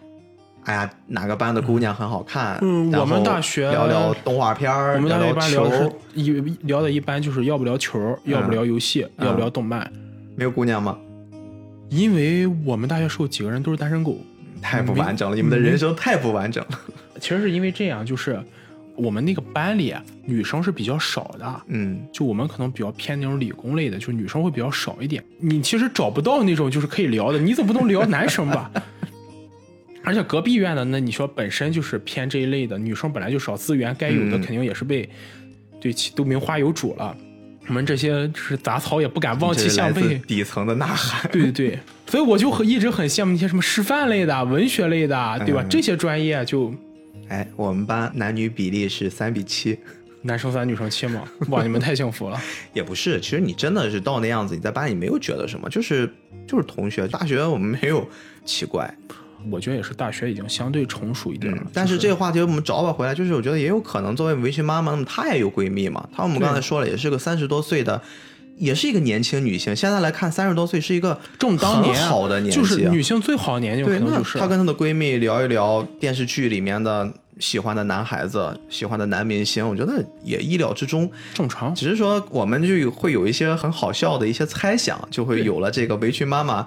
哎呀哪个班的姑娘很好看，嗯我们大学聊聊动画片儿，我们大学一般聊一聊的一般就是要不聊球，要不聊游戏，嗯要不聊动漫。没有姑娘吗？因为我们大学时候几个人都是单身狗，太不完整了，你们的人生太不完整了。其实是因为这样，就是我们那个班里啊女生是比较少的，嗯，就我们可能比较偏那种理工类的，就女生会比较少一点。你其实找不到那种就是可以聊的，你总不能聊男生吧？而且隔壁院的那你说本身就是偏这一类的，女生本来就少，资源该有的嗯肯定也是被、对其都名花有主了。我们这些就是杂草也不敢望其项背，底层的呐喊。对对对，所以我就很一直很羡慕那些什么师范类的、文学类的，对吧？嗯这些专业就哎，我们班男女比例是三比七，男生三女生七嘛，哇，你们太幸福了。也不是。其实你真的是到那样子，你在班里没有觉得什么，就是就是同学。大学我们没有奇怪，我觉得也是大学已经相对成熟一点了。嗯。但是这个话题我们找吧回来，就是我觉得也有可能，作为围裙妈妈，那么她也有闺蜜嘛。她我们刚才说了，也是个三十多岁的。也是一个年轻女性，现在来看，三十多岁是一个正当好的年纪，就是女性最好的年纪，对，那就是她跟她的闺蜜聊一聊电视剧里面的喜欢的男孩子、喜欢的男明星，我觉得也意料之中。正常。只是说我们就会有一些很好笑的一些猜想，就会有了这个围裙妈妈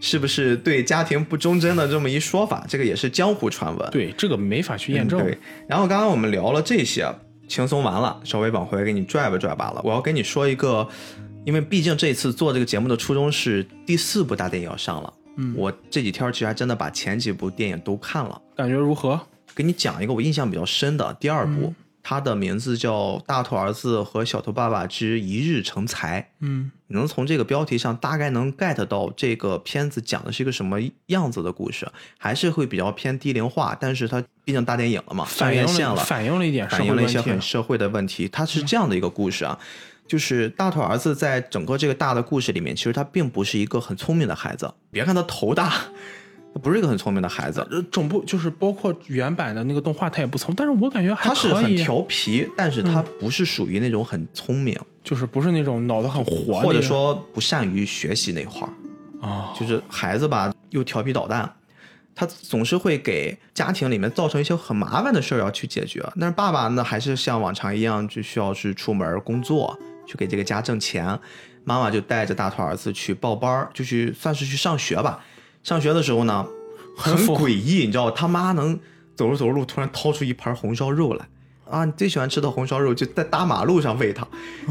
是不是对家庭不忠贞的这么一说法，这个也是江湖传闻。对，这个没法去验证。嗯对，然后刚刚我们聊了这些，轻松完了，稍微往回给你拽吧拽吧了。我要跟你说一个，因为毕竟这次做这个节目的初衷是第四部大电影要上了。嗯我这几天其实还真的把前几部电影都看了。感觉如何？给你讲一个我印象比较深的第二部，嗯它的名字叫《大头儿子和小头爸爸之一日成才》。嗯你能从这个标题上大概能 get 到这个片子讲的是一个什么样子的故事，还是会比较偏低龄化，但是它毕竟大电影了嘛，上反映院线了，了反映了一点社反映了一些很社会的问题。它是这样的一个故事啊，就是大头儿子在整个这个大的故事里面，其实他并不是一个很聪明的孩子。别看他头大，他不是一个很聪明的孩子，呃，整部就是包括原版的那个动画，他也不聪，但是我感觉还他是很调皮，但是他不是属于那种很聪明，就是不是那种脑子很活，或者说不善于学习那块儿。啊，就是孩子吧，又调皮捣蛋，他总是会给家庭里面造成一些很麻烦的事儿要去解决。但是爸爸呢，还是像往常一样，就需要去出门工作，去给这个家挣钱。妈妈就带着大头儿子去报班儿，就去算是去上学吧。上学的时候呢，很诡异，你知道，他妈能走着走着路，突然掏出一盘红烧肉来。啊，你最喜欢吃的红烧肉就在大马路上喂他，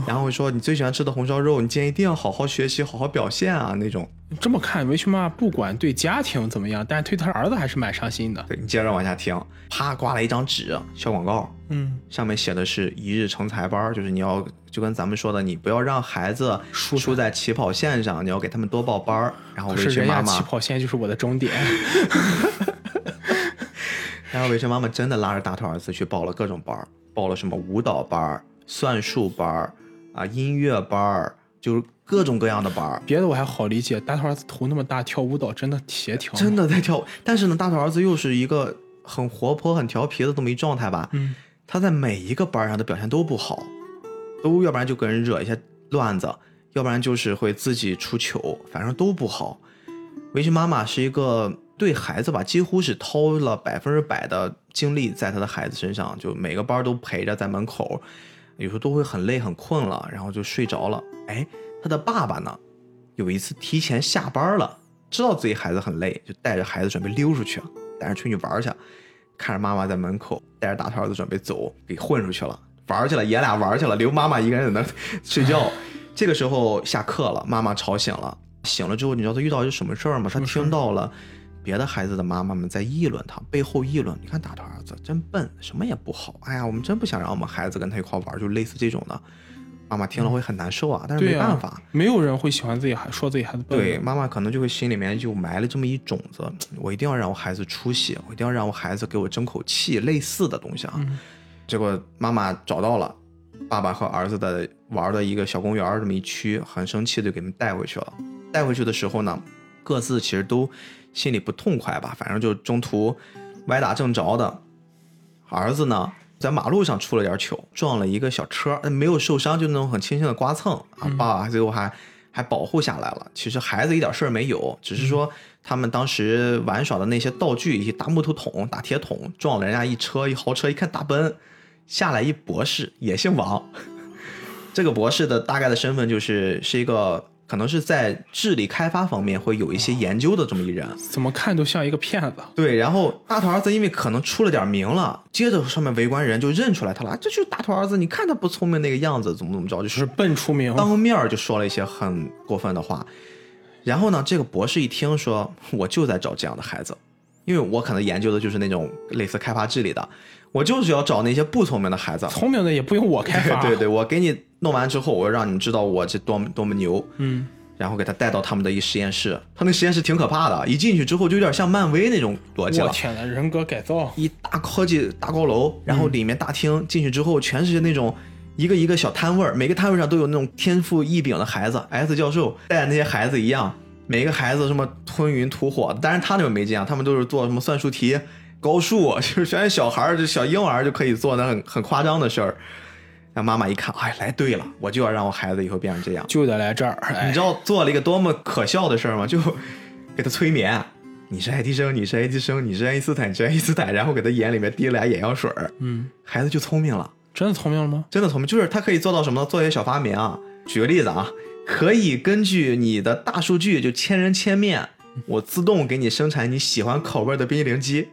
然后说你最喜欢吃的红烧肉，你今天一定要好好学习，好好表现啊那种。这么看，维奇妈妈不管对家庭怎么样，但是对他儿子还是蛮上心的。对你接着往下听，啪挂了一张纸，小广告，嗯，上面写的是一日成才班，就是你要就跟咱们说的，你不要让孩子输输在起跑线上，你要给他们多报班儿。然后维持妈妈，起跑线就是我的终点。然后维持妈妈真的拉着大头儿子去报了各种班儿，报了什么舞蹈班儿、算术班儿啊、音乐班儿，就是各种各样的班儿。别的我还好理解，大头儿子头那么大，跳舞蹈真的协调。真的在跳舞，但是呢，大头儿子又是一个很活泼、很调皮的这么一状态吧。嗯，他在每一个班上的表现都不好，都要不然就跟人惹一些乱子，要不然就是会自己出糗，反正都不好。围裙妈妈是一个对孩子吧，几乎是掏了百分之百的精力在他的孩子身上，就每个班都陪着在门口，有时候都会很累很困了，然后就睡着了。哎，他的爸爸呢，有一次提前下班了，知道自己孩子很累，就带着孩子准备溜出去，带着出去玩去。看着妈妈在门口带着大头儿子准备走，给混出去了，玩去了，爷俩玩去了，留妈妈一个人在那 睡觉。这个时候下课了，妈妈吵醒了，醒了之后，你知道他遇到一什么事儿吗？他听到了别的孩子的妈妈们在议论他，背后议论，你看大头儿子真笨，什么也不好，哎呀，我们真不想让我们孩子跟他一块玩，就类似这种的。妈妈听了会很难受啊，但是、没办法，没有人会喜欢自己孩说自己孩子笨。对，妈妈可能就会心里面就埋了这么一种子，我一定要让我孩子出息，我一定要让我孩子给我争口气，类似的东西啊。嗯结果妈妈找到了爸爸和儿子的玩的一个小公园这么一区，很生气的给他们带回去了。带回去的时候呢，各自其实都心里不痛快吧，反正就中途歪打正着的。儿子呢，在马路上出了点糗，撞了一个小车，没有受伤，就那种很轻轻的刮蹭啊。爸爸最后还还保护下来了。其实孩子一点事儿没有，只是说他们当时玩耍的那些道具，一些大木头桶、大铁桶，撞了人家一车一豪车，一看大奔，下来一博士，也姓王。这个博士的大概的身份就是是一个可能是在智力开发方面会有一些研究的这么一人。怎么看都像一个骗子。对，然后大头儿子因为可能出了点名了，接着上面围观人就认出来他了，啊这就是大头儿子，你看他不聪明那个样子，怎么怎么着，就就是是笨出名，当面就说了一些很过分的话。然后呢，这个博士一听说，我就在找这样的孩子，因为我可能研究的就是那种类似开发智力的，我就是要找那些不聪明的孩子。聪明的也不用我开发。对 对对，我给你弄完之后，我让你知道我这多么多么牛。嗯，然后给他带到他们的一实验室，他那实验室挺可怕的，一进去之后就有点像漫威那种逻辑了。我天呐，人格改造，一大科技大高楼，然后里面大厅进去之后全是那种一个一个小摊位儿，每个摊位上都有那种天赋异禀的孩子，S 教授带那些孩子一样，每个孩子什么吞云吐火，但是他那种没这样，他们都是做什么算术题、高数，就是全是小孩儿，就小婴儿就可以做的很很夸张的事儿。那妈妈一看，哎，来对了，我就要让我孩子以后变成这样。就得来这儿。哎你知道做了一个多么可笑的事儿吗？就给他催眠，你是爱迪生，你是爱迪生，你是爱因斯坦，你是爱因斯坦，然后给他眼里面滴了俩眼药水儿，嗯，孩子就聪明了，真的聪明了吗？真的聪明，就是他可以做到什么呢？做一些小发明啊。举个例子啊，可以根据你的大数据，就千人千面，我自动给你生产你喜欢口味的冰激凌机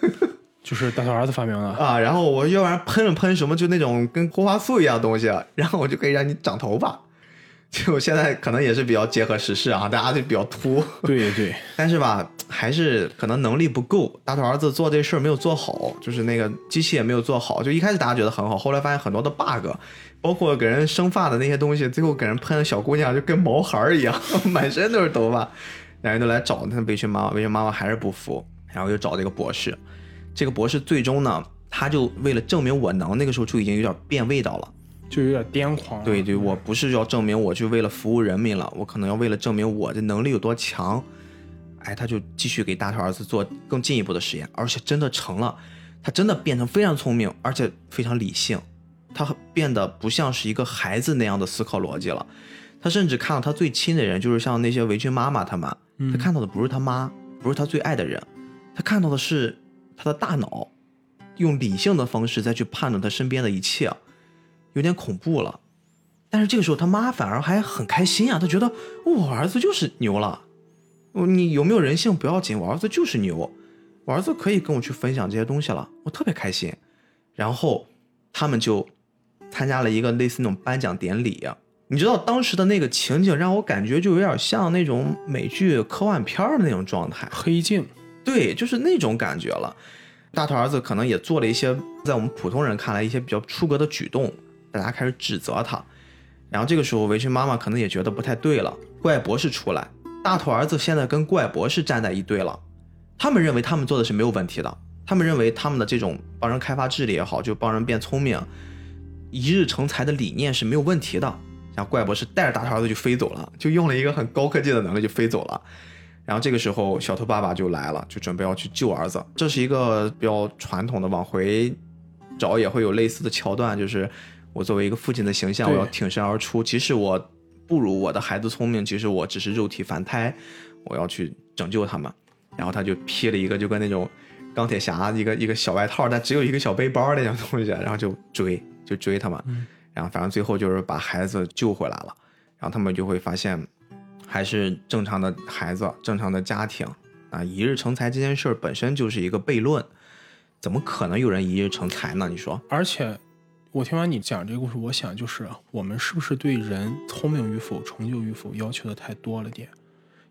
就是大头儿子发明的。啊，然后我要不然喷了喷什么，就那种跟护发素一样的东西，然后我就可以让你长头发。就现在可能也是比较结合时事啊，大家就比较秃。对对，但是吧，还是可能能力不够，大头儿子做这事儿没有做好，就是那个机器也没有做好。就一开始大家觉得很好，后来发现很多的 bug，包括给人生发的那些东西，最后给人喷的小姑娘就跟毛孩儿一样，满身都是头发。两人都来找那围裙妈妈，围裙妈妈还是不服，然后又找这个博士。这个博士最终呢，他就为了证明我能，那个时候就已经有点变味道了。就有点癫狂了。对对，我不是要证明我去为了服务人民了，我可能要为了证明我的能力有多强。哎，他就继续给大头儿子做更进一步的实验，而且真的成了，他真的变成非常聪明，而且非常理性，他变得不像是一个孩子那样的思考逻辑了。他甚至看到他最亲的人，就是像那些围裙妈妈他们，他看到的不是他妈，不是他最爱的人，他看到的是他的大脑，用理性的方式再去判断他身边的一切。有点恐怖了。但是这个时候，他妈反而还很开心啊，他觉得我儿子就是牛了。你有没有人性不要紧，我儿子就是牛，我儿子可以跟我去分享这些东西了，我特别开心。然后他们就参加了一个类似那种颁奖典礼。你知道当时的那个情景让我感觉就有点像那种美剧科幻片的那种状态，黑镜，对，就是那种感觉了。大头儿子可能也做了一些在我们普通人看来一些比较出格的举动。大家开始指责他，然后这个时候围裙妈妈可能也觉得不太对了。怪博士出来，大头儿子现在跟怪博士站在一队了。他们认为他们做的是没有问题的，他们认为他们的这种帮人开发智力也好，就帮人变聪明、一日成才的理念是没有问题的。然后怪博士带着大头儿子就飞走了，就用了一个很高科技的能力就飞走了。然后这个时候小头爸爸就来了，就准备要去救儿子。这是一个比较传统的，往回找也会有类似的桥段，就是。我作为一个父亲的形象，我要挺身而出。其实我不如我的孩子聪明，其实我只是肉体凡胎，我要去拯救他们。然后他就披了一个就跟那种钢铁侠一个一个小外套，但只有一个小背包那种东西，然后就追就追他们。然后反正最后就是把孩子救回来了。然后他们就会发现，还是正常的孩子，正常的家庭啊，一日成才这件事儿本身就是一个悖论，怎么可能有人一日成才呢？你说？而且。我听完你讲这个故事，我想就是我们是不是对人聪明与否、成就与否要求的太多了点？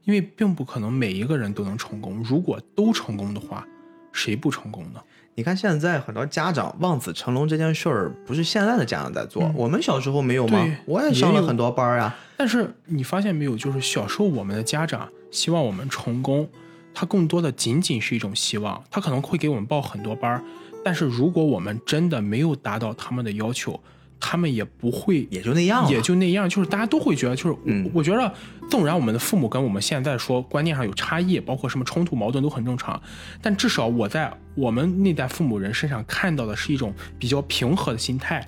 因为并不可能每一个人都能成功。如果都成功的话，谁不成功呢？你看现在很多家长望子成龙这件事儿，不是现在的家长在做，我们小时候没有吗？我也上了很多班啊。但是你发现没有，就是小时候我们的家长希望我们成功，他更多的仅仅是一种希望，他可能会给我们报很多班儿。但是如果我们真的没有达到他们的要求，他们也不会，也就那样，也就那样。就是大家都会觉得，就是，我觉得，纵然我们的父母跟我们现在说观念上有差异，包括什么冲突矛盾都很正常，但至少我在我们那代父母人身上看到的是一种比较平和的心态。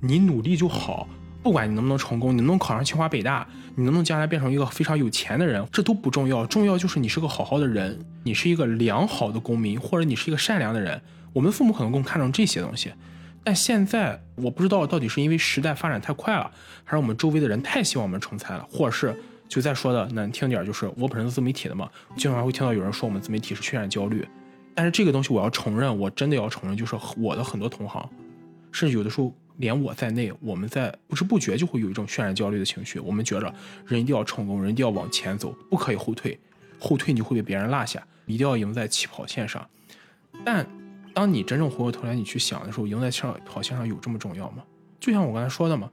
你努力就好，不管你能不能成功，你能不能考上清华北大，你能不能将来变成一个非常有钱的人，这都不重要，重要就是你是个好好的人，你是一个良好的公民，或者你是一个善良的人。我们父母可能更看重这些东西，但现在我不知道到底是因为时代发展太快了，还是我们周围的人太希望我们成才了，或者是就再说的难听点，就是我本身是自媒体的嘛，经常会听到有人说我们自媒体是渲染焦虑，但是这个东西我要承认，我真的要承认，就是我的很多同行，甚至有的时候连我在内，我们在不知不觉就会有一种渲染焦虑的情绪，我们觉着人一定要成功，人一定要往前走，不可以后退，后退你会被别人落下，一定要赢在起跑线上，但。当你真正回过头来，你去想的时候，赢在上跑线上有这么重要吗？就像我刚才说的嘛，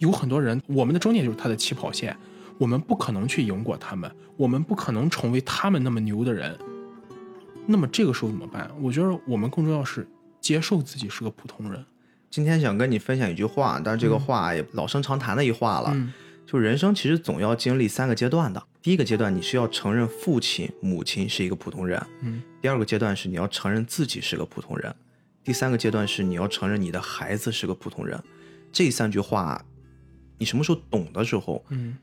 有很多人，我们的终点就是他的起跑线，我们不可能去赢过他们，我们不可能成为他们那么牛的人。那么这个时候怎么办？我觉得我们更重要是接受自己是个普通人。今天想跟你分享一句话，但是这个话也老生常谈的一话了。就人生其实总要经历三个阶段的。第一个阶段，你是要承认父亲、母亲是一个普通人。嗯。第二个阶段是你要承认自己是个普通人。第三个阶段是你要承认你的孩子是个普通人。这三句话，你什么时候懂的时候，嗯，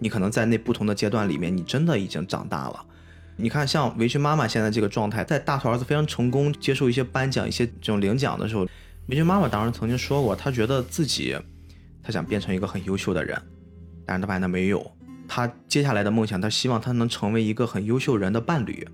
你可能在那不同的阶段里面，你真的已经长大了。你看，像围裙妈妈现在这个状态，在大头儿子非常成功，接受一些颁奖、一些这种领奖的时候，围裙妈妈当时曾经说过，她觉得自己。她想变成一个很优秀的人，但是她发现她没有。他接下来的梦想，他希望他能成为一个很优秀人的伴侣。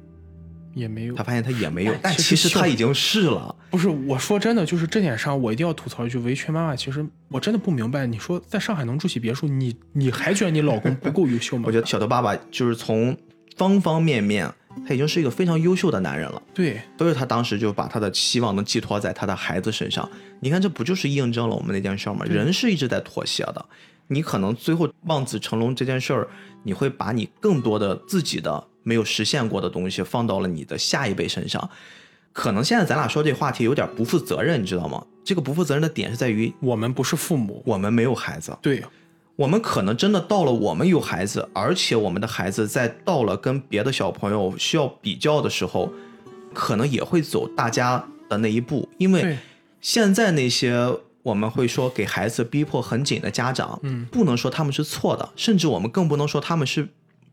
也没有他。发现他也没有哎，但其其实他已经是了。不是，我说真的，就是这点上，我一定要吐槽一句，维权妈妈，其实我真的不明白，你说在上海能住起别墅，你你还觉得你老公不够优秀吗？我觉得小头爸爸就是从方方面面，他已经是一个非常优秀的男人了。对，所以他当时就把他的希望能寄托在他的孩子身上。你看，这不就是印证了我们那件事儿吗？人是一直在妥协的。你可能最后望子成龙这件事儿，你会把你更多的自己的没有实现过的东西放到了你的下一辈身上。可能现在咱俩说这话题有点不负责任，你知道吗？这个不负责任的点是在于我们不是父母，我们没有孩子，对，我们可能真的到了我们有孩子，而且我们的孩子在到了跟别的小朋友需要比较的时候，可能也会走大家的那一步，因为，现在那些我们会说给孩子逼迫很紧的家长，嗯，不能说他们是错的，甚至我们更不能说他们是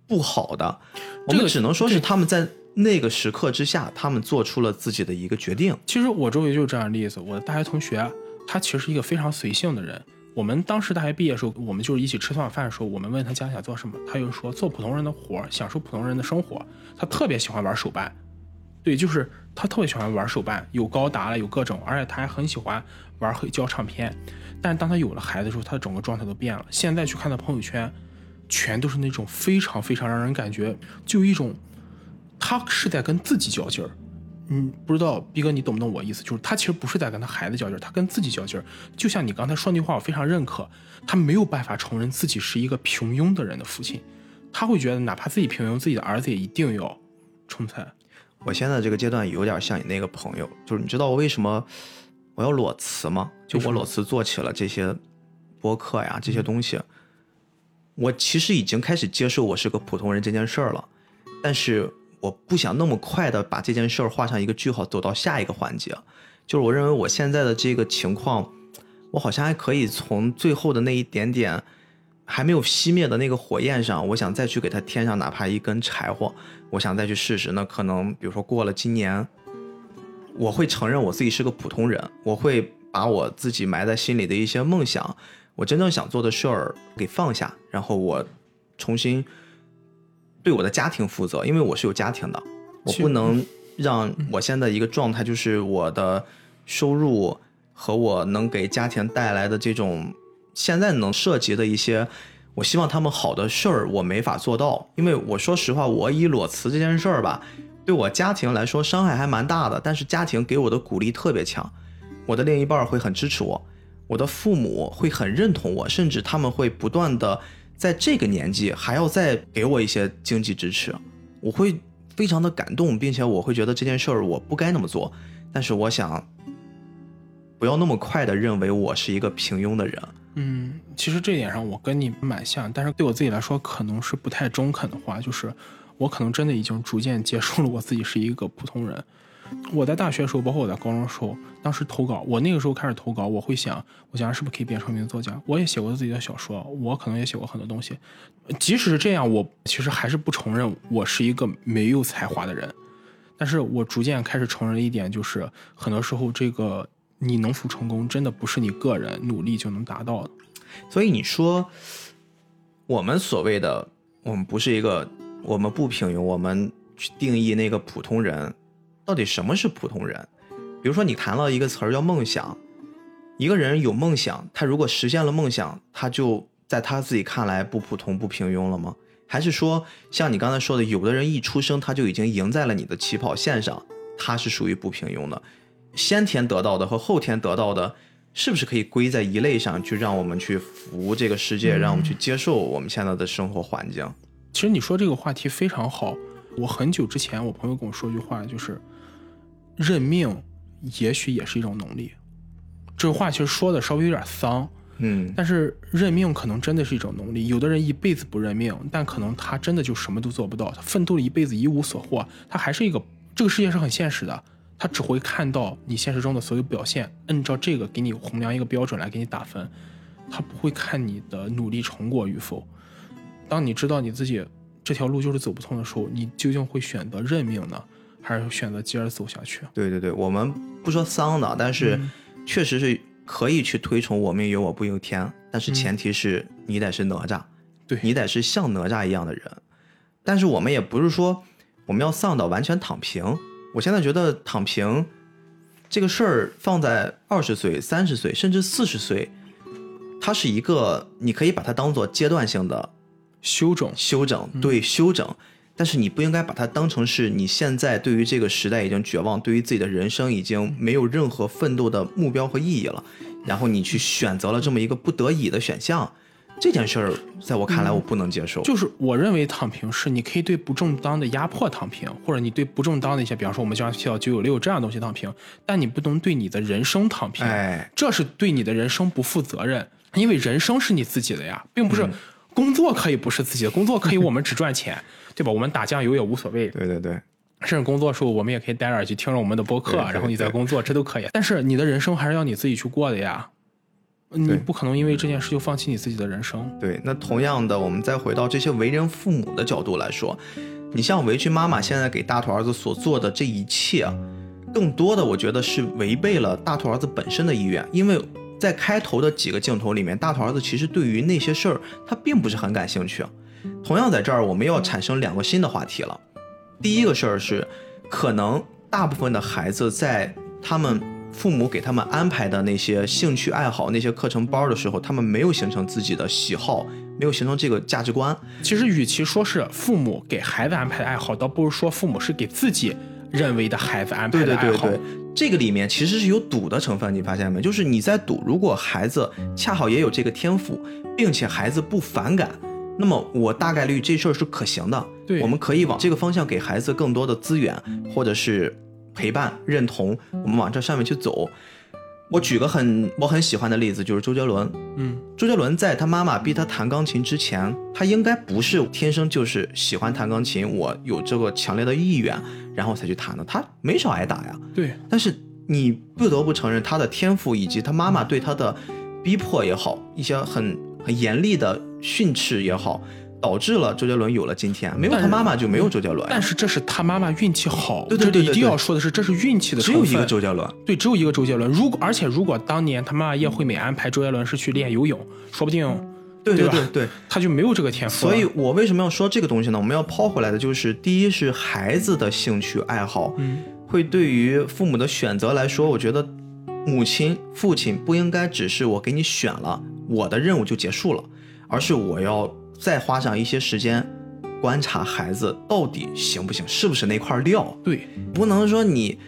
不好的，我这个们只能说是他们在那个时刻之下，他们做出了自己的一个决定。其实我周围就是这样的例子。我的大学同学，他其实是一个非常随性的人。我们当时大学毕业的时候，我们就是一起吃顿晚饭的时候，我们问他将来想做什么，他就说做普通人的活儿，享受普通人的生活。他特别喜欢玩手办，对，就是他特别喜欢玩手办，有高达了，有各种，而且他还很喜欢玩黑胶唱片。但是当他有了孩子之后，他的整个状态都变了。现在去看他朋友圈，全都是那种非常非常让人感觉就有一种他是在跟自己较劲儿。嗯，不知道逼哥你懂不懂我意思？就是他其实不是在跟他孩子较劲儿，他跟自己较劲儿。就像你刚才说那句话，我非常认可。他没有办法承认自己是一个平庸的人的父亲，他会觉得哪怕自己平庸，自己的儿子也一定要成才。我现在这个阶段有点像你那个朋友，就是你知道我为什么我要裸辞嘛？就我裸辞做起了这些播客呀，这些东西，我其实已经开始接受我是个普通人这件事儿了，但是我不想那么快的把这件事儿画上一个句号，走到下一个环节。就是我认为我现在的这个情况，我好像还可以从最后的那一点点还没有熄灭的那个火焰上，我想再去给它添上哪怕一根柴火，我想再去试试。那可能比如说过了今年，我会承认我自己是个普通人，我会把我自己埋在心里的一些梦想，我真正想做的事儿给放下，然后我重新对我的家庭负责，因为我是有家庭的，我不能让我现在一个状态就是我的收入和我能给家庭带来的这种现在能涉及的一些，我希望他们好的事儿，我没法做到，因为我说实话，我以裸辞这件事儿吧，对我家庭来说伤害还蛮大的，但是家庭给我的鼓励特别强，我的另一半会很支持我，我的父母会很认同我，甚至他们会不断的在这个年纪还要再给我一些经济支持，我会非常的感动，并且我会觉得这件事儿我不该那么做，但是我想不要那么快的认为我是一个平庸的人。嗯，其实这点上我跟你蛮像，但是对我自己来说可能是不太中肯的话，就是我可能真的已经逐渐接受了我自己是一个普通人。我在大学的时候，包括我在高中的时候，当时投稿，我那个时候开始投稿，我会想，我将来是不是可以变成名作家？我也写过自己的小说，我可能也写过很多东西。即使是这样，我其实还是不承认我是一个没有才华的人。但是我逐渐开始承认一点，就是很多时候这个你能否成功，真的不是你个人努力就能达到的。所以你说，我们所谓的我们不是一个，我们不平庸，我们去定义那个普通人，到底什么是普通人？比如说你谈了一个词儿叫梦想，一个人有梦想，他如果实现了梦想，他就在他自己看来不普通、不平庸了吗？还是说，像你刚才说的，有的人一出生他就已经赢在了你的起跑线上，他是属于不平庸的？先天得到的和后天得到的，是不是可以归在一类上，去让我们去服这个世界，让我们去接受我们现在的生活环境？其实你说这个话题非常好。我很久之前，我朋友跟我说一句话，就是认命也许也是一种能力。这个话其实说的稍微有点丧，嗯，但是认命可能真的是一种能力。有的人一辈子不认命，但可能他真的就什么都做不到。他奋斗了一辈子一无所获，他还是一个这个世界是很现实的，他只会看到你现实中的所有表现，按照这个给你衡量一个标准来给你打分，他不会看你的努力成果与否。当你知道你自己这条路就是走不通的时候，你究竟会选择认命呢，还是选择接着走下去？对对对，我们不说丧的，但是嗯确实是可以去推崇“我命由我不由天”，但是嗯前提是你得是哪吒，对你得是像哪吒一样的人。但是我们也不是说我们要丧到完全躺平。我现在觉得躺平这个事儿放在二十岁、三十岁，甚至四十岁，它是一个你可以把它当做阶段性的修整，修整，对修整。但是你不应该把它当成是你现在对于这个时代已经绝望，对于自己的人生已经没有任何奋斗的目标和意义了，然后你去选择了这么一个不得已的选项，这件事儿在我看来我不能接受。就是我认为躺平是你可以对不正当的压迫躺平，或者你对不正当的一些，比方说我们经常提到九九六这样的东西躺平，但你不能对你的人生躺平，哎，这是对你的人生不负责任，因为人生是你自己的呀，并不是嗯工作可以不是自己的，工作可以我们只赚钱，对吧？我们打酱油也无所谓，对对对，甚至工作的时候我们也可以戴着耳机听着我们的播客，然后你在工作，这都可以。但是你的人生还是要你自己去过的呀，你不可能因为这件事就放弃你自己的人生。对，那同样的，我们再回到这些为人父母的角度来说，你像围裙妈妈现在给大头儿子所做的这一切啊，更多的我觉得是违背了大头儿子本身的意愿，因为在开头的几个镜头里面，大头儿子其实对于那些事儿他并不是很感兴趣。同样在这儿，我们要产生两个新的话题了。第一个事儿是，可能大部分的孩子在他们父母给他们安排的那些兴趣爱好、那些课程班儿的时候，他们没有形成自己的喜好，没有形成这个价值观。其实，与其说是父母给孩子安排的爱好，倒不如说父母是给自己认为的孩子安排的爱好。对对对，这个里面其实是有赌的成分，你发现没？就是你在赌，如果孩子恰好也有这个天赋，并且孩子不反感，那么我大概率这事儿是可行的。对我们可以往这个方向给孩子更多的资源，或者是陪伴、认同，我们往这上面去走。我举个很我很喜欢的例子，就是周杰伦。嗯，周杰伦在他妈妈逼他弹钢琴之前，他应该不是天生就是喜欢弹钢琴，我有这个强烈的意愿，然后才去弹的。他没少挨打呀。对，但是你不得不承认他的天赋以及他妈妈对他的逼迫也好，一些很很严厉的训斥也好，导致了周杰伦有了今天。没有他妈妈就没有周杰伦，但是这是他妈妈运气好，对对对对这里一定要说的是，这是运气的只。有一个周杰伦。对，只有一个周杰伦。如果而且如果当年他妈妈叶惠美安排周杰伦是去练游泳，说不定对对吧对对。他就没有这个天赋。所以我为什么要说这个东西呢？我们要抛回来的就是，第一是孩子的兴趣爱好，嗯，会对于父母的选择来说，我觉得母亲、父亲不应该只是我给你选了，我的任务就结束了，而是我要再花上一些时间观察孩子到底行不行，是不是那块料，对，不能说你。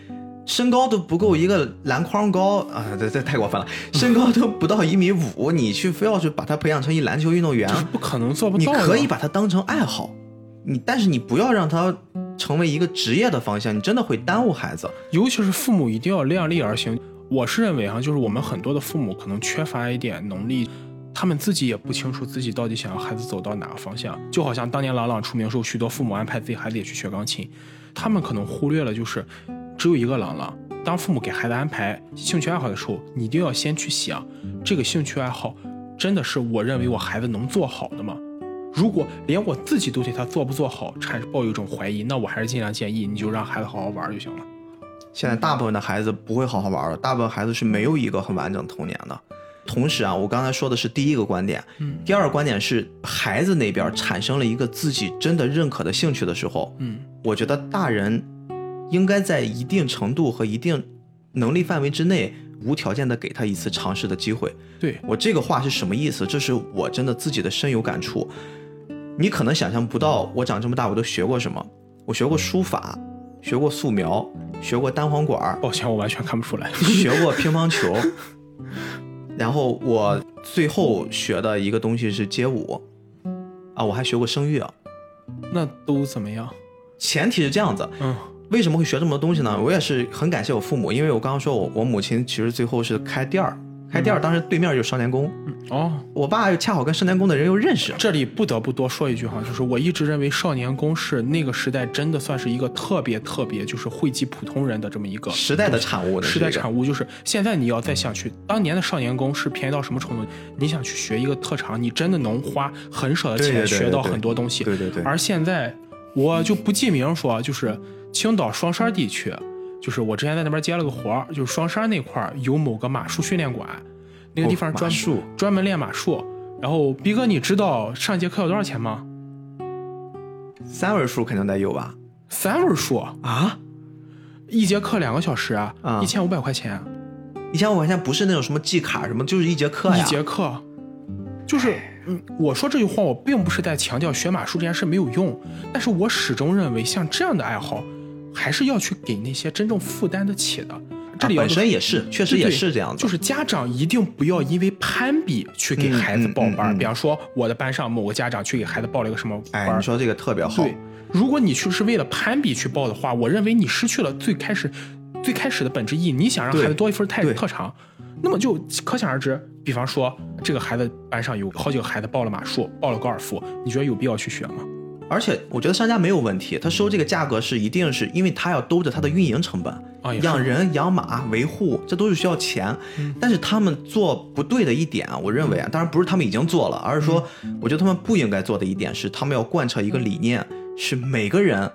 身高都不够一个篮筐高啊，这这太过分了！身高都不到一米五，你去非要去把他培养成一篮球运动员，不可能做不你到你。可以把他当成爱好，你但是你不要让他成为一个职业的方向，你真的会耽误孩子。尤其是父母一定要量力而行。我是认为哈，就是我们很多的父母可能缺乏一点能力，他们自己也不清楚自己到底想要孩子走到哪个方向。就好像当年朗朗出名时候，许多父母安排自己孩子也去学钢琴，他们可能忽略了就是只有一个朗朗。当父母给孩子安排兴趣爱好的时候，你一定要先去想，这个兴趣爱好真的是我认为我孩子能做好的吗？如果连我自己都对他做不做好产生抱有一种怀疑，那我还是尽量建议你就让孩子好好玩就行了。现在大部分的孩子不会好好玩的，大部分孩子是没有一个很完整童年的。同时啊，我刚才说的是第一个观点，嗯第二个观点是孩子那边产生了一个自己真的认可的兴趣的时候，嗯，我觉得大人应该在一定程度和一定能力范围之内，无条件的给他一次尝试的机会。对，我这个话是什么意思？这是我真的自己的深有感触。你可能想象不到，我长这么大我都学过什么。我学过书法，学过素描，学过单簧管儿，抱歉，我完全看不出来。学过乒乓球。然后我最后学的一个东西是街舞，啊，我还学过声乐。那都怎么样？前提是这样子，嗯，为什么会学这么多东西呢？我也是很感谢我父母，因为我刚刚说我我母亲其实最后是开店儿，开店儿当时对面就是少年宫，哦，我爸又恰好跟少年宫的人又认识，这里不得不多说一句哈，就是我一直认为少年宫是那个时代真的算是一个特别特别就是惠及普通人的这么一个时代的产物呢，时代产物。就是现在你要再想去，当年的少年宫是便宜到什么程度？你想去学一个特长，你真的能花很少的钱学到很多东西。对对对而现在我就不记名说，就是青岛双山地区，就是我之前在那边接了个活儿，就是双山那块儿有某个马术训练馆，那个地方专、术专门练马术。然后逼哥，你知道上节课要多少钱吗？三位数肯定得有吧？三位数，啊，一节课两个小时，啊一千五百块钱一千五块钱不是那种什么季卡什么，就是一节课呀。一节课，就是嗯，我说这句话，我并不是在强调学马术这件事没有用，但是我始终认为像这样的爱好，还是要去给那些真正负担得起的。这里本身也是，确实也是这样子。就是家长一定不要因为攀比去给嗯孩子报班。嗯嗯嗯比方说，我的班上某个家长去给孩子报了一个什么班哎，你说这个特别好。对，如果你去是为了攀比去报的话，我认为你失去了最开始最开始的本质意义。你想让孩子多一份特对特长，那么就可想而知。比方说，这个孩子班上有好几个孩子报了马术，报了高尔夫，你觉得有必要去学吗？而且我觉得商家没有问题，他收这个价格是一定是因为他要兜着他的运营成本，养人、养马、维护，这都是需要钱。但是他们做不对的一点啊，我认为啊，当然不是他们已经做了，而是说，我觉得他们不应该做的一点是，他们要贯彻一个理念，是每个人，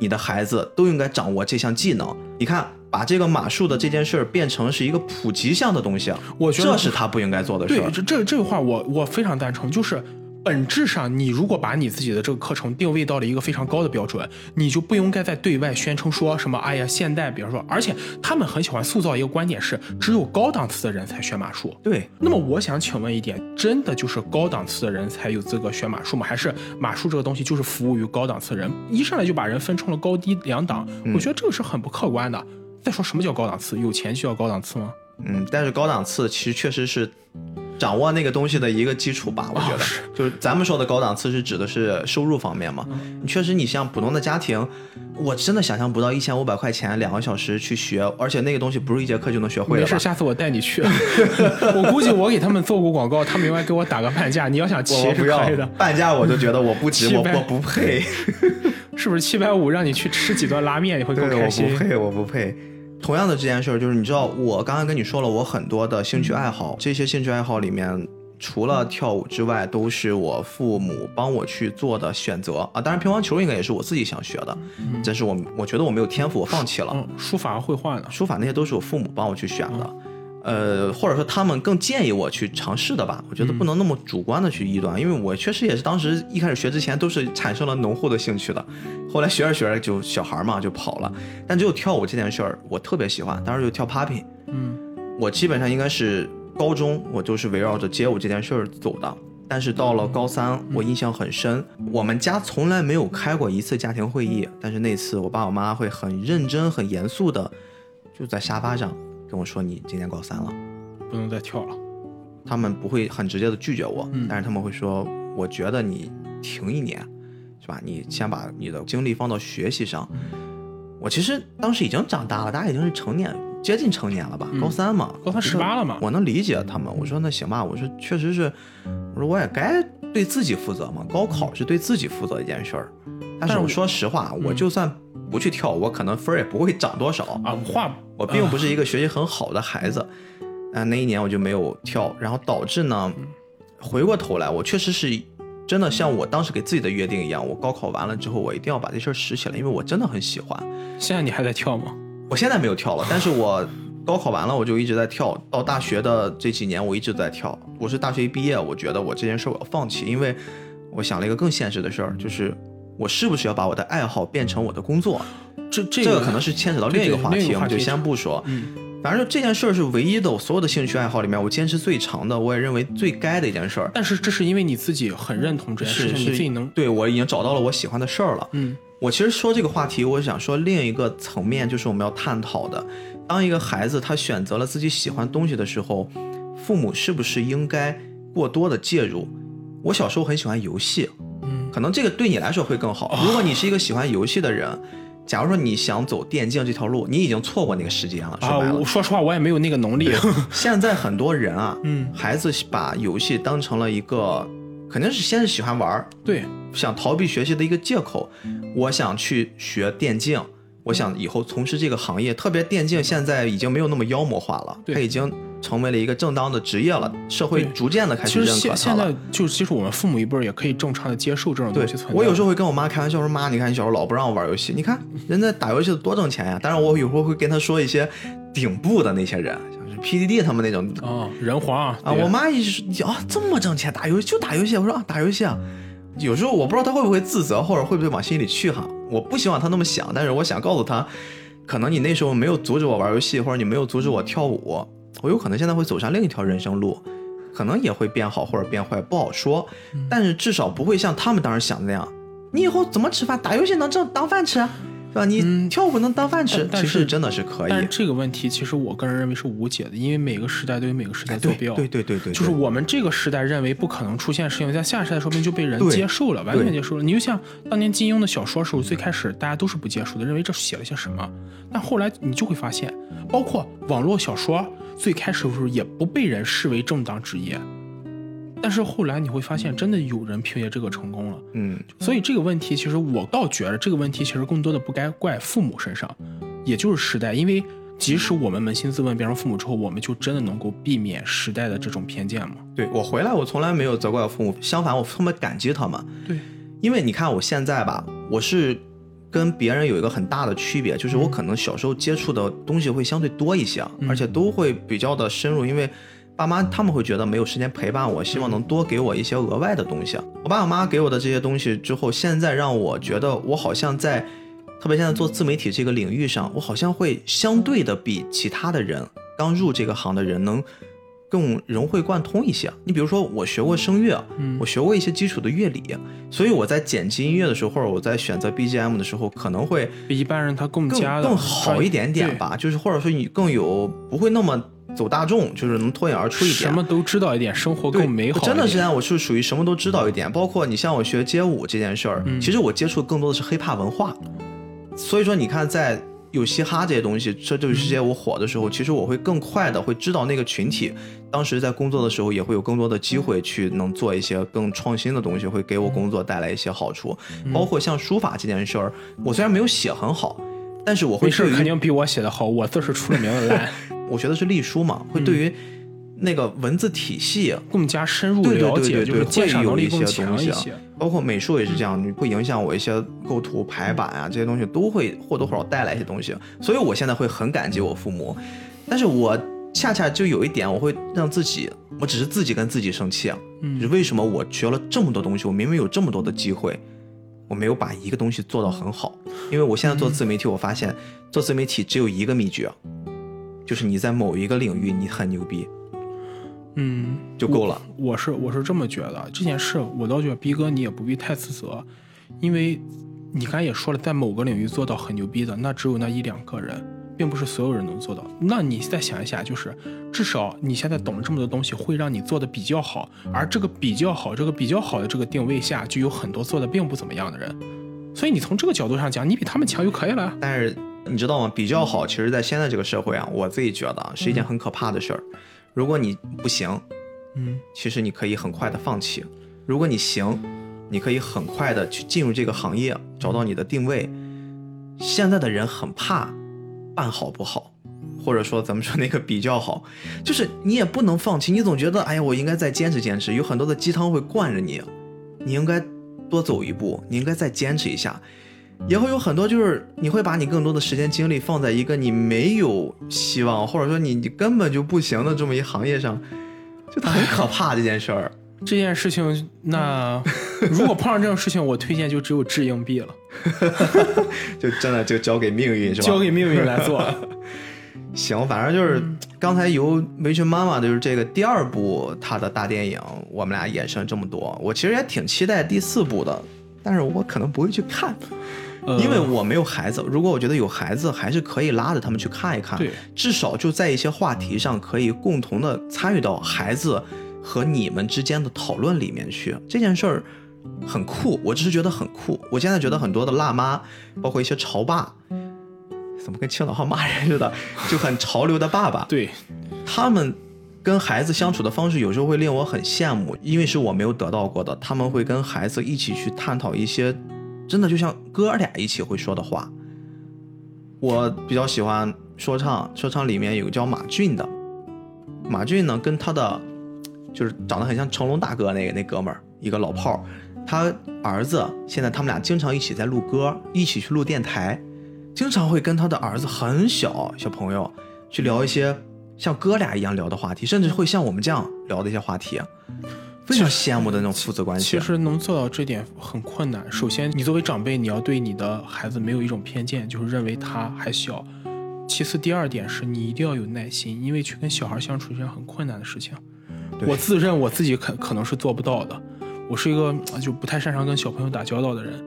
你的孩子都应该掌握这项技能。你看，把这个马术的这件事儿变成是一个普及项的东西，我觉得这是他不应该做的事对，这这个话我我非常赞成，就是。本质上，你如果把你自己的这个课程定位到了一个非常高的标准，你就不应该再对外宣称说什么“哎呀，现代”，比如说，而且他们很喜欢塑造一个观点是，只有高档次的人才学马术。对，那么我想请问一点，真的就是高档次的人才有资格学马术吗？还是马术这个东西就是服务于高档次的人，一上来就把人分成了高低两档？我觉得这个是很不客观的。再说什么叫高档次？有钱就要高档次吗？嗯，但是高档次其实确实是掌握那个东西的一个基础吧，我觉得，是就是咱们说的高档次是指的是收入方面嘛。确实，你像普通的家庭，我真的想象不到一千五百块钱两个小时去学，而且那个东西不是一节课就能学会的没事，下次我带你去。我估计我给他们做过广告，他们应该给我打个半价。你要想骑是可以的，半价，我就觉得我不值，我我不配，是不是七百五让你去吃几顿拉面，你会更对，开心我不？配，我不配。同样的这件事儿，就是你知道，我刚刚跟你说了，我很多的兴趣爱好，这些兴趣爱好里面，除了跳舞之外，都是我父母帮我去做的选择啊。当然，乒乓球应该也是我自己想学的，但是我我觉得我没有天赋，我放弃了。嗯，书法绘画呢？书法那些都是我父母帮我去选的，呃，或者说他们更建议我去尝试的吧。我觉得不能那么主观的去臆断，因为我确实也是当时一开始学之前都是产生了浓厚的兴趣的，后来学着学着就小孩嘛就跑了。但只有跳舞这件事儿，我特别喜欢，当时就跳 popping。嗯，我基本上应该是高中，我就是围绕着街舞这件事儿走的。但是到了高三，我印象很深，我们家从来没有开过一次家庭会议，但是那次我爸我妈会很认真、很严肃的就在沙发上跟我说：“你今年高三了。不能再跳了。”他们不会很直接的拒绝我，嗯但是他们会说：“我觉得你停一年，是吧？你先把你的精力放到学习上。”我其实当时已经长大了，大家已经是成年，接近成年了吧？高三嘛，高三十八了嘛我能理解他们。我说那行吧，我说确实是，我说我也该对自己负责嘛。高考是对自己负责一件事儿，但是我说实话，我就算不去跳，我可能分儿也不会涨多少。啊，话我并不是一个学习很好的孩子，啊，那一年我就没有跳，然后导致呢，回过头来，我确实是真的像我当时给自己的约定一样，我高考完了之后，我一定要把这事儿拾起来，因为我真的很喜欢。现在你还在跳吗？我现在没有跳了，但是我高考完了我就一直在跳，到大学的这几年我一直在跳。我是大学一毕业，我觉得我这件事儿我要放弃，因为我想了一个更现实的事儿，就是我是不是要把我的爱好变成我的工作？这这这个可能是牵扯到另一个话题，对对另一个话题我们就先不说。嗯，反正这件事儿是唯一的，我所有的兴趣爱好里面，我坚持最长的，我也认为最该的一件事儿。但是这是因为你自己很认同这件事情，你自己能对我已经找到了我喜欢的事儿了。嗯我其实说这个话题，我想说另一个层面，就是我们要探讨的，当一个孩子他选择了自己喜欢东西的时候，父母是不是应该过多的介入？我小时候很喜欢游戏，嗯可能这个对你来说会更好。如果你是一个喜欢游戏的人，假如说你想走电竞这条路，你已经错过那个时间了。说啊，白了我，说实话我也没有那个能力。现在很多人啊，嗯孩子把游戏当成了一个，肯定是先是喜欢玩儿，对，想逃避学习的一个借口。我想去学电竞，我想以后从事这个行业。特别电竞现在已经没有那么妖魔化了，对它已经成为了一个正当的职业了，社会逐渐的开其实始认可它现现在了。就其实我们父母一辈儿也可以正常的接受这种东西存在。我有时候会跟我妈开玩笑说：“妈，你看你小时候老不让我玩游戏，你看人家打游戏多挣钱呀。”当然，我有时候会跟她说一些顶部的那些人，像是 PDD 他们那种啊，人皇啊，啊，我妈一直啊这么挣钱，打游戏就打游戏。我说啊打游戏啊，有时候我不知道她会不会自责，或者会不会往心里去哈。我不希望她那么想，但是我想告诉她，可能你那时候没有阻止我玩游戏，或者你没有阻止我跳舞，我有可能现在会走上另一条人生路，可能也会变好或者变坏，不好说。但是至少不会像他们当时想的那样，你以后怎么吃饭？打游戏能挣当饭吃，是吧？你跳舞能当饭吃，但但是其实真的是可以但。这个问题，其实我个人认为是无解的，因为每个时代都有每个时代坐标。对对对对，就是我们这个时代认为不可能出现的事情，在下时代说不定就被人接受了，完全接受了。你就像当年金庸的小说时候，最开始大家都是不接受的，认为这写了些什么，但后来你就会发现，包括网络小说，最开始的时候也不被人视为正当职业，但是后来你会发现，真的有人凭借这个成功了。嗯，所以这个问题，其实我倒觉得这个问题其实更多的不该怪父母身上，也就是时代，因为即使我们扪心自问变成父母之后，我们就真的能够避免时代的这种偏见吗？对我回来我从来没有责怪我父母，相反我特别感激他们。对，因为你看我现在吧，我是跟别人有一个很大的区别，就是我可能小时候接触的东西会相对多一些，而且都会比较的深入，因为。爸妈他们会觉得没有时间陪伴我，希望能多给我一些额外的东西。我爸我妈给我的这些东西之后，现在让我觉得我好像在，特别现在做自媒体这个领域上，我好像会相对的比其他的人刚入这个行的人能更融会贯通一些。你比如说，我学过声乐，嗯我学过一些基础的乐理，所以我在剪辑音乐的时候，或者我在选择 BGM 的时候，可能会比一般人他更更加更好一点点吧。就是或者说你更有不会那么走大众，就是能脱颖而出一点。什么都知道一点，生活更美好真的是这样，我是属于什么都知道一点，包括你像我学街舞这件事儿，嗯其实我接触的更多的是 hiphop 文化。所以说，你看，在有嘻哈这些东西，这就是世界我火的时候，其实我会更快的会知道那个群体。当时在工作的时候，也会有更多的机会去能做一些更创新的东西，会给我工作带来一些好处。嗯包括像书法这件事儿，我虽然没有写很好，但是我会没事儿，对于肯定比我写的好，我字是出了名的烂，我学的是隶书嘛，会对于那个文字体系更加深入对对了解，对对对就是鉴赏能力更会有一些东西啊。强一些。包括美术也是这样，你会影响我一些构图、排版啊这些东西，都会或多或少带来一些东西。所以我现在会很感激我父母，但是我恰恰就有一点，我会让自己，我只是自己跟自己生气啊，为什么我学了这么多东西，我明明有这么多的机会，我没有把一个东西做到很好。因为我现在做自媒体，我发现做自媒体只有一个秘诀，就是你在某一个领域你很牛逼嗯，就够了。我是我是这么觉得，这件事我倒觉得逼哥你也不必太自责，因为你刚才也说了，在某个领域做到很牛逼的，那只有那一两个人，并不是所有人能做到。那你再想一下，就是至少你现在懂了这么多东西，会让你做的比较好，而这个比较好，这个比较好的这个定位下，就有很多做的并不怎么样的人。所以你从这个角度上讲，你比他们强就可以了。但是你知道吗？比较好，其实在现在这个社会啊，我自己觉得啊是一件很可怕的事儿。如果你不行，嗯其实你可以很快的放弃；如果你行，你可以很快的去进入这个行业，找到你的定位。现在的人很怕办好不好，或者说咱们说那个比较好，就是你也不能放弃，你总觉得哎呀，我应该再坚持坚持，有很多的鸡汤会灌着你，你应该多走一步，你应该再坚持一下。也会有很多，就是你会把你更多的时间精力放在一个你没有希望，或者说你你根本就不行的这么一行业上，就很可怕这件事儿。这件事情，那如果碰上这种事情，我推荐就只有掷硬币了，就真的就交给命运是吧？交给命运来做。行，反正就是刚才由围裙妈妈就是这个第二部她的大电影，我们俩衍生这么多，我其实也挺期待第四部的，但是我可能不会去看，呃因为我没有孩子。如果我觉得有孩子，还是可以拉着他们去看一看，对，至少就在一些话题上可以共同的参与到孩子和你们之间的讨论里面去，这件事儿。很酷，我只是觉得很酷。我现在觉得很多的辣妈，包括一些潮爸，怎么跟青岛话骂人似的，就很潮流的爸爸，对，他们跟孩子相处的方式有时候会令我很羡慕，因为是我没有得到过的。他们会跟孩子一起去探讨一些真的就像哥俩一起会说的话。我比较喜欢说唱，说唱里面有个叫马俊的，马俊呢跟他的就是长得很像成龙大哥那个那哥们儿，一个老炮儿，他儿子现在他们俩经常一起在录歌，一起去录电台，经常会跟他的儿子很小小朋友去聊一些像哥俩一样聊的话题，甚至会像我们这样聊的一些话题。非常羡慕的那种父子关系。其实能做到这点很困难。首先，你作为长辈，你要对你的孩子没有一种偏见，就是认为他还小。其次，第二点是你一定要有耐心，因为去跟小孩相处是件很困难的事情。我自认我自己可可能是做不到的，我是一个呃就不太擅长跟小朋友打交道的人。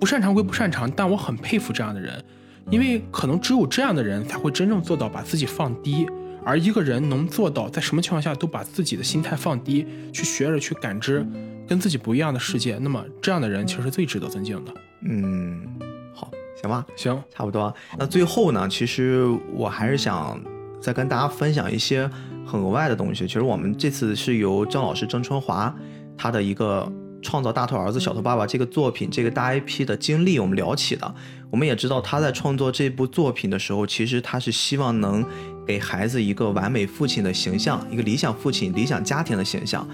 不擅长归不擅长，但我很佩服这样的人，因为可能只有这样的人才会真正做到把自己放低。而一个人能做到在什么情况下都把自己的心态放低，去学着去感知跟自己不一样的世界，那么这样的人其实是最值得尊敬的。嗯，好，行吧，行，差不多。那最后呢，其实我还是想再跟大家分享一些很额外的东西。其实我们这次是由郑老师郑春华他的一个创造《大头儿子小头爸爸》这个作品这个大 IP 的经历，我们聊起的。我们也知道他在创作这部作品的时候，其实他是希望能给孩子一个完美父亲的形象，一个理想父亲、理想家庭的形象。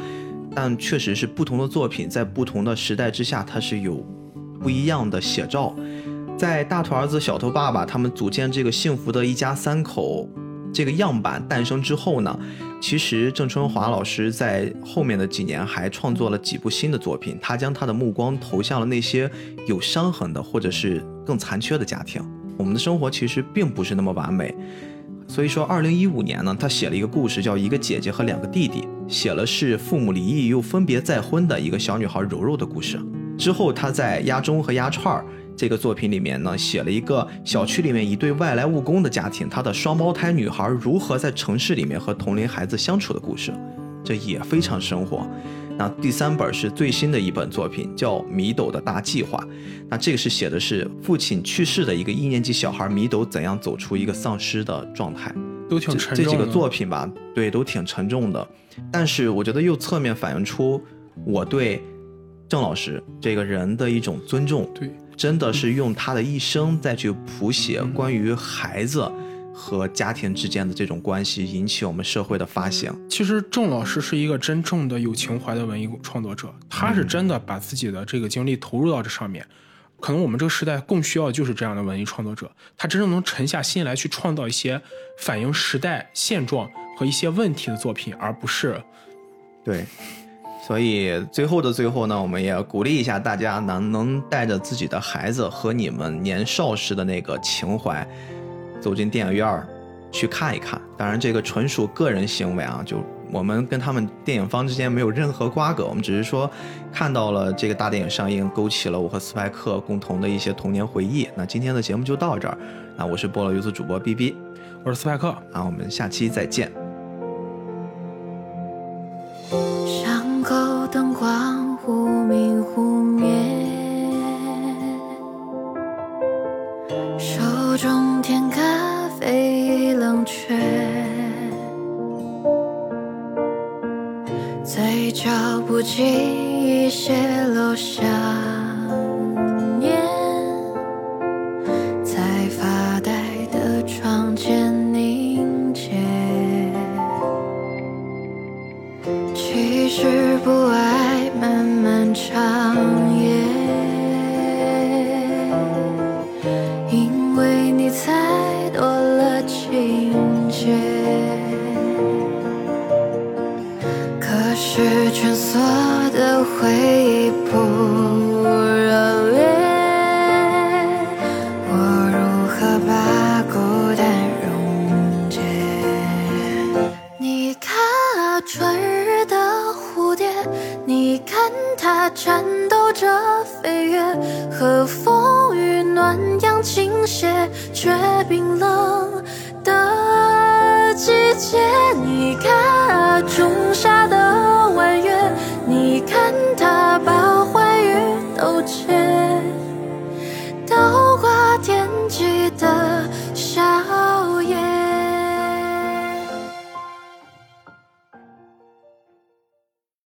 但确实是不同的作品在不同的时代之下，它是有不一样的写照。在大头儿子小头爸爸他们组建这个幸福的一家三口这个样板诞生之后呢，其实郑春华老师在后面的几年还创作了几部新的作品，他将他的目光投向了那些有伤痕的或者是更残缺的家庭。我们的生活其实并不是那么完美，所以说，二零一五年呢，他写了一个故事，叫《一个姐姐和两个弟弟》，写了是父母离异又分别再婚的一个小女孩柔柔的故事。之后，他在《鸭中和鸭串儿》这个作品里面呢，写了一个小区里面一对外来务工的家庭，他的双胞胎女孩如何在城市里面和同龄孩子相处的故事，这也非常生活。那第三本是最新的一本作品，叫《米斗的大计划》。那这个是写的是父亲去世的一个一年级小孩米斗怎样走出一个丧尸的状态。都挺这沉重的。这几个作品吧，对，都挺沉重的。但是我觉得又侧面反映出我对郑老师这个人的一种尊重，对，真的是用他的一生再去谱写嗯关于孩子和家庭之间的这种关系，引起我们社会的发现。其实郑老师是一个真正的有情怀的文艺创作者，他是真的把自己的这个精力投入到这上面。可能我们这个时代更需要的就是这样的文艺创作者，他真正能沉下心来去创造一些反映时代现状和一些问题的作品，而不是对，所以最后的最后呢，我们也鼓励一下大家，能能带着自己的孩子和你们年少时的那个情怀，走进电影院儿去看一看。当然，这个纯属个人行为啊，就我们跟他们电影方之间没有任何瓜葛，我们只是说看到了这个大电影上映，勾起了我和斯派克共同的一些童年回忆。那今天的节目就到这儿，那我是菠萝游子主播 B B，我是斯派克。啊，我们下期再见。后灯光忽明忽灭，手中甜咖啡已冷却，嘴角不经意泄露想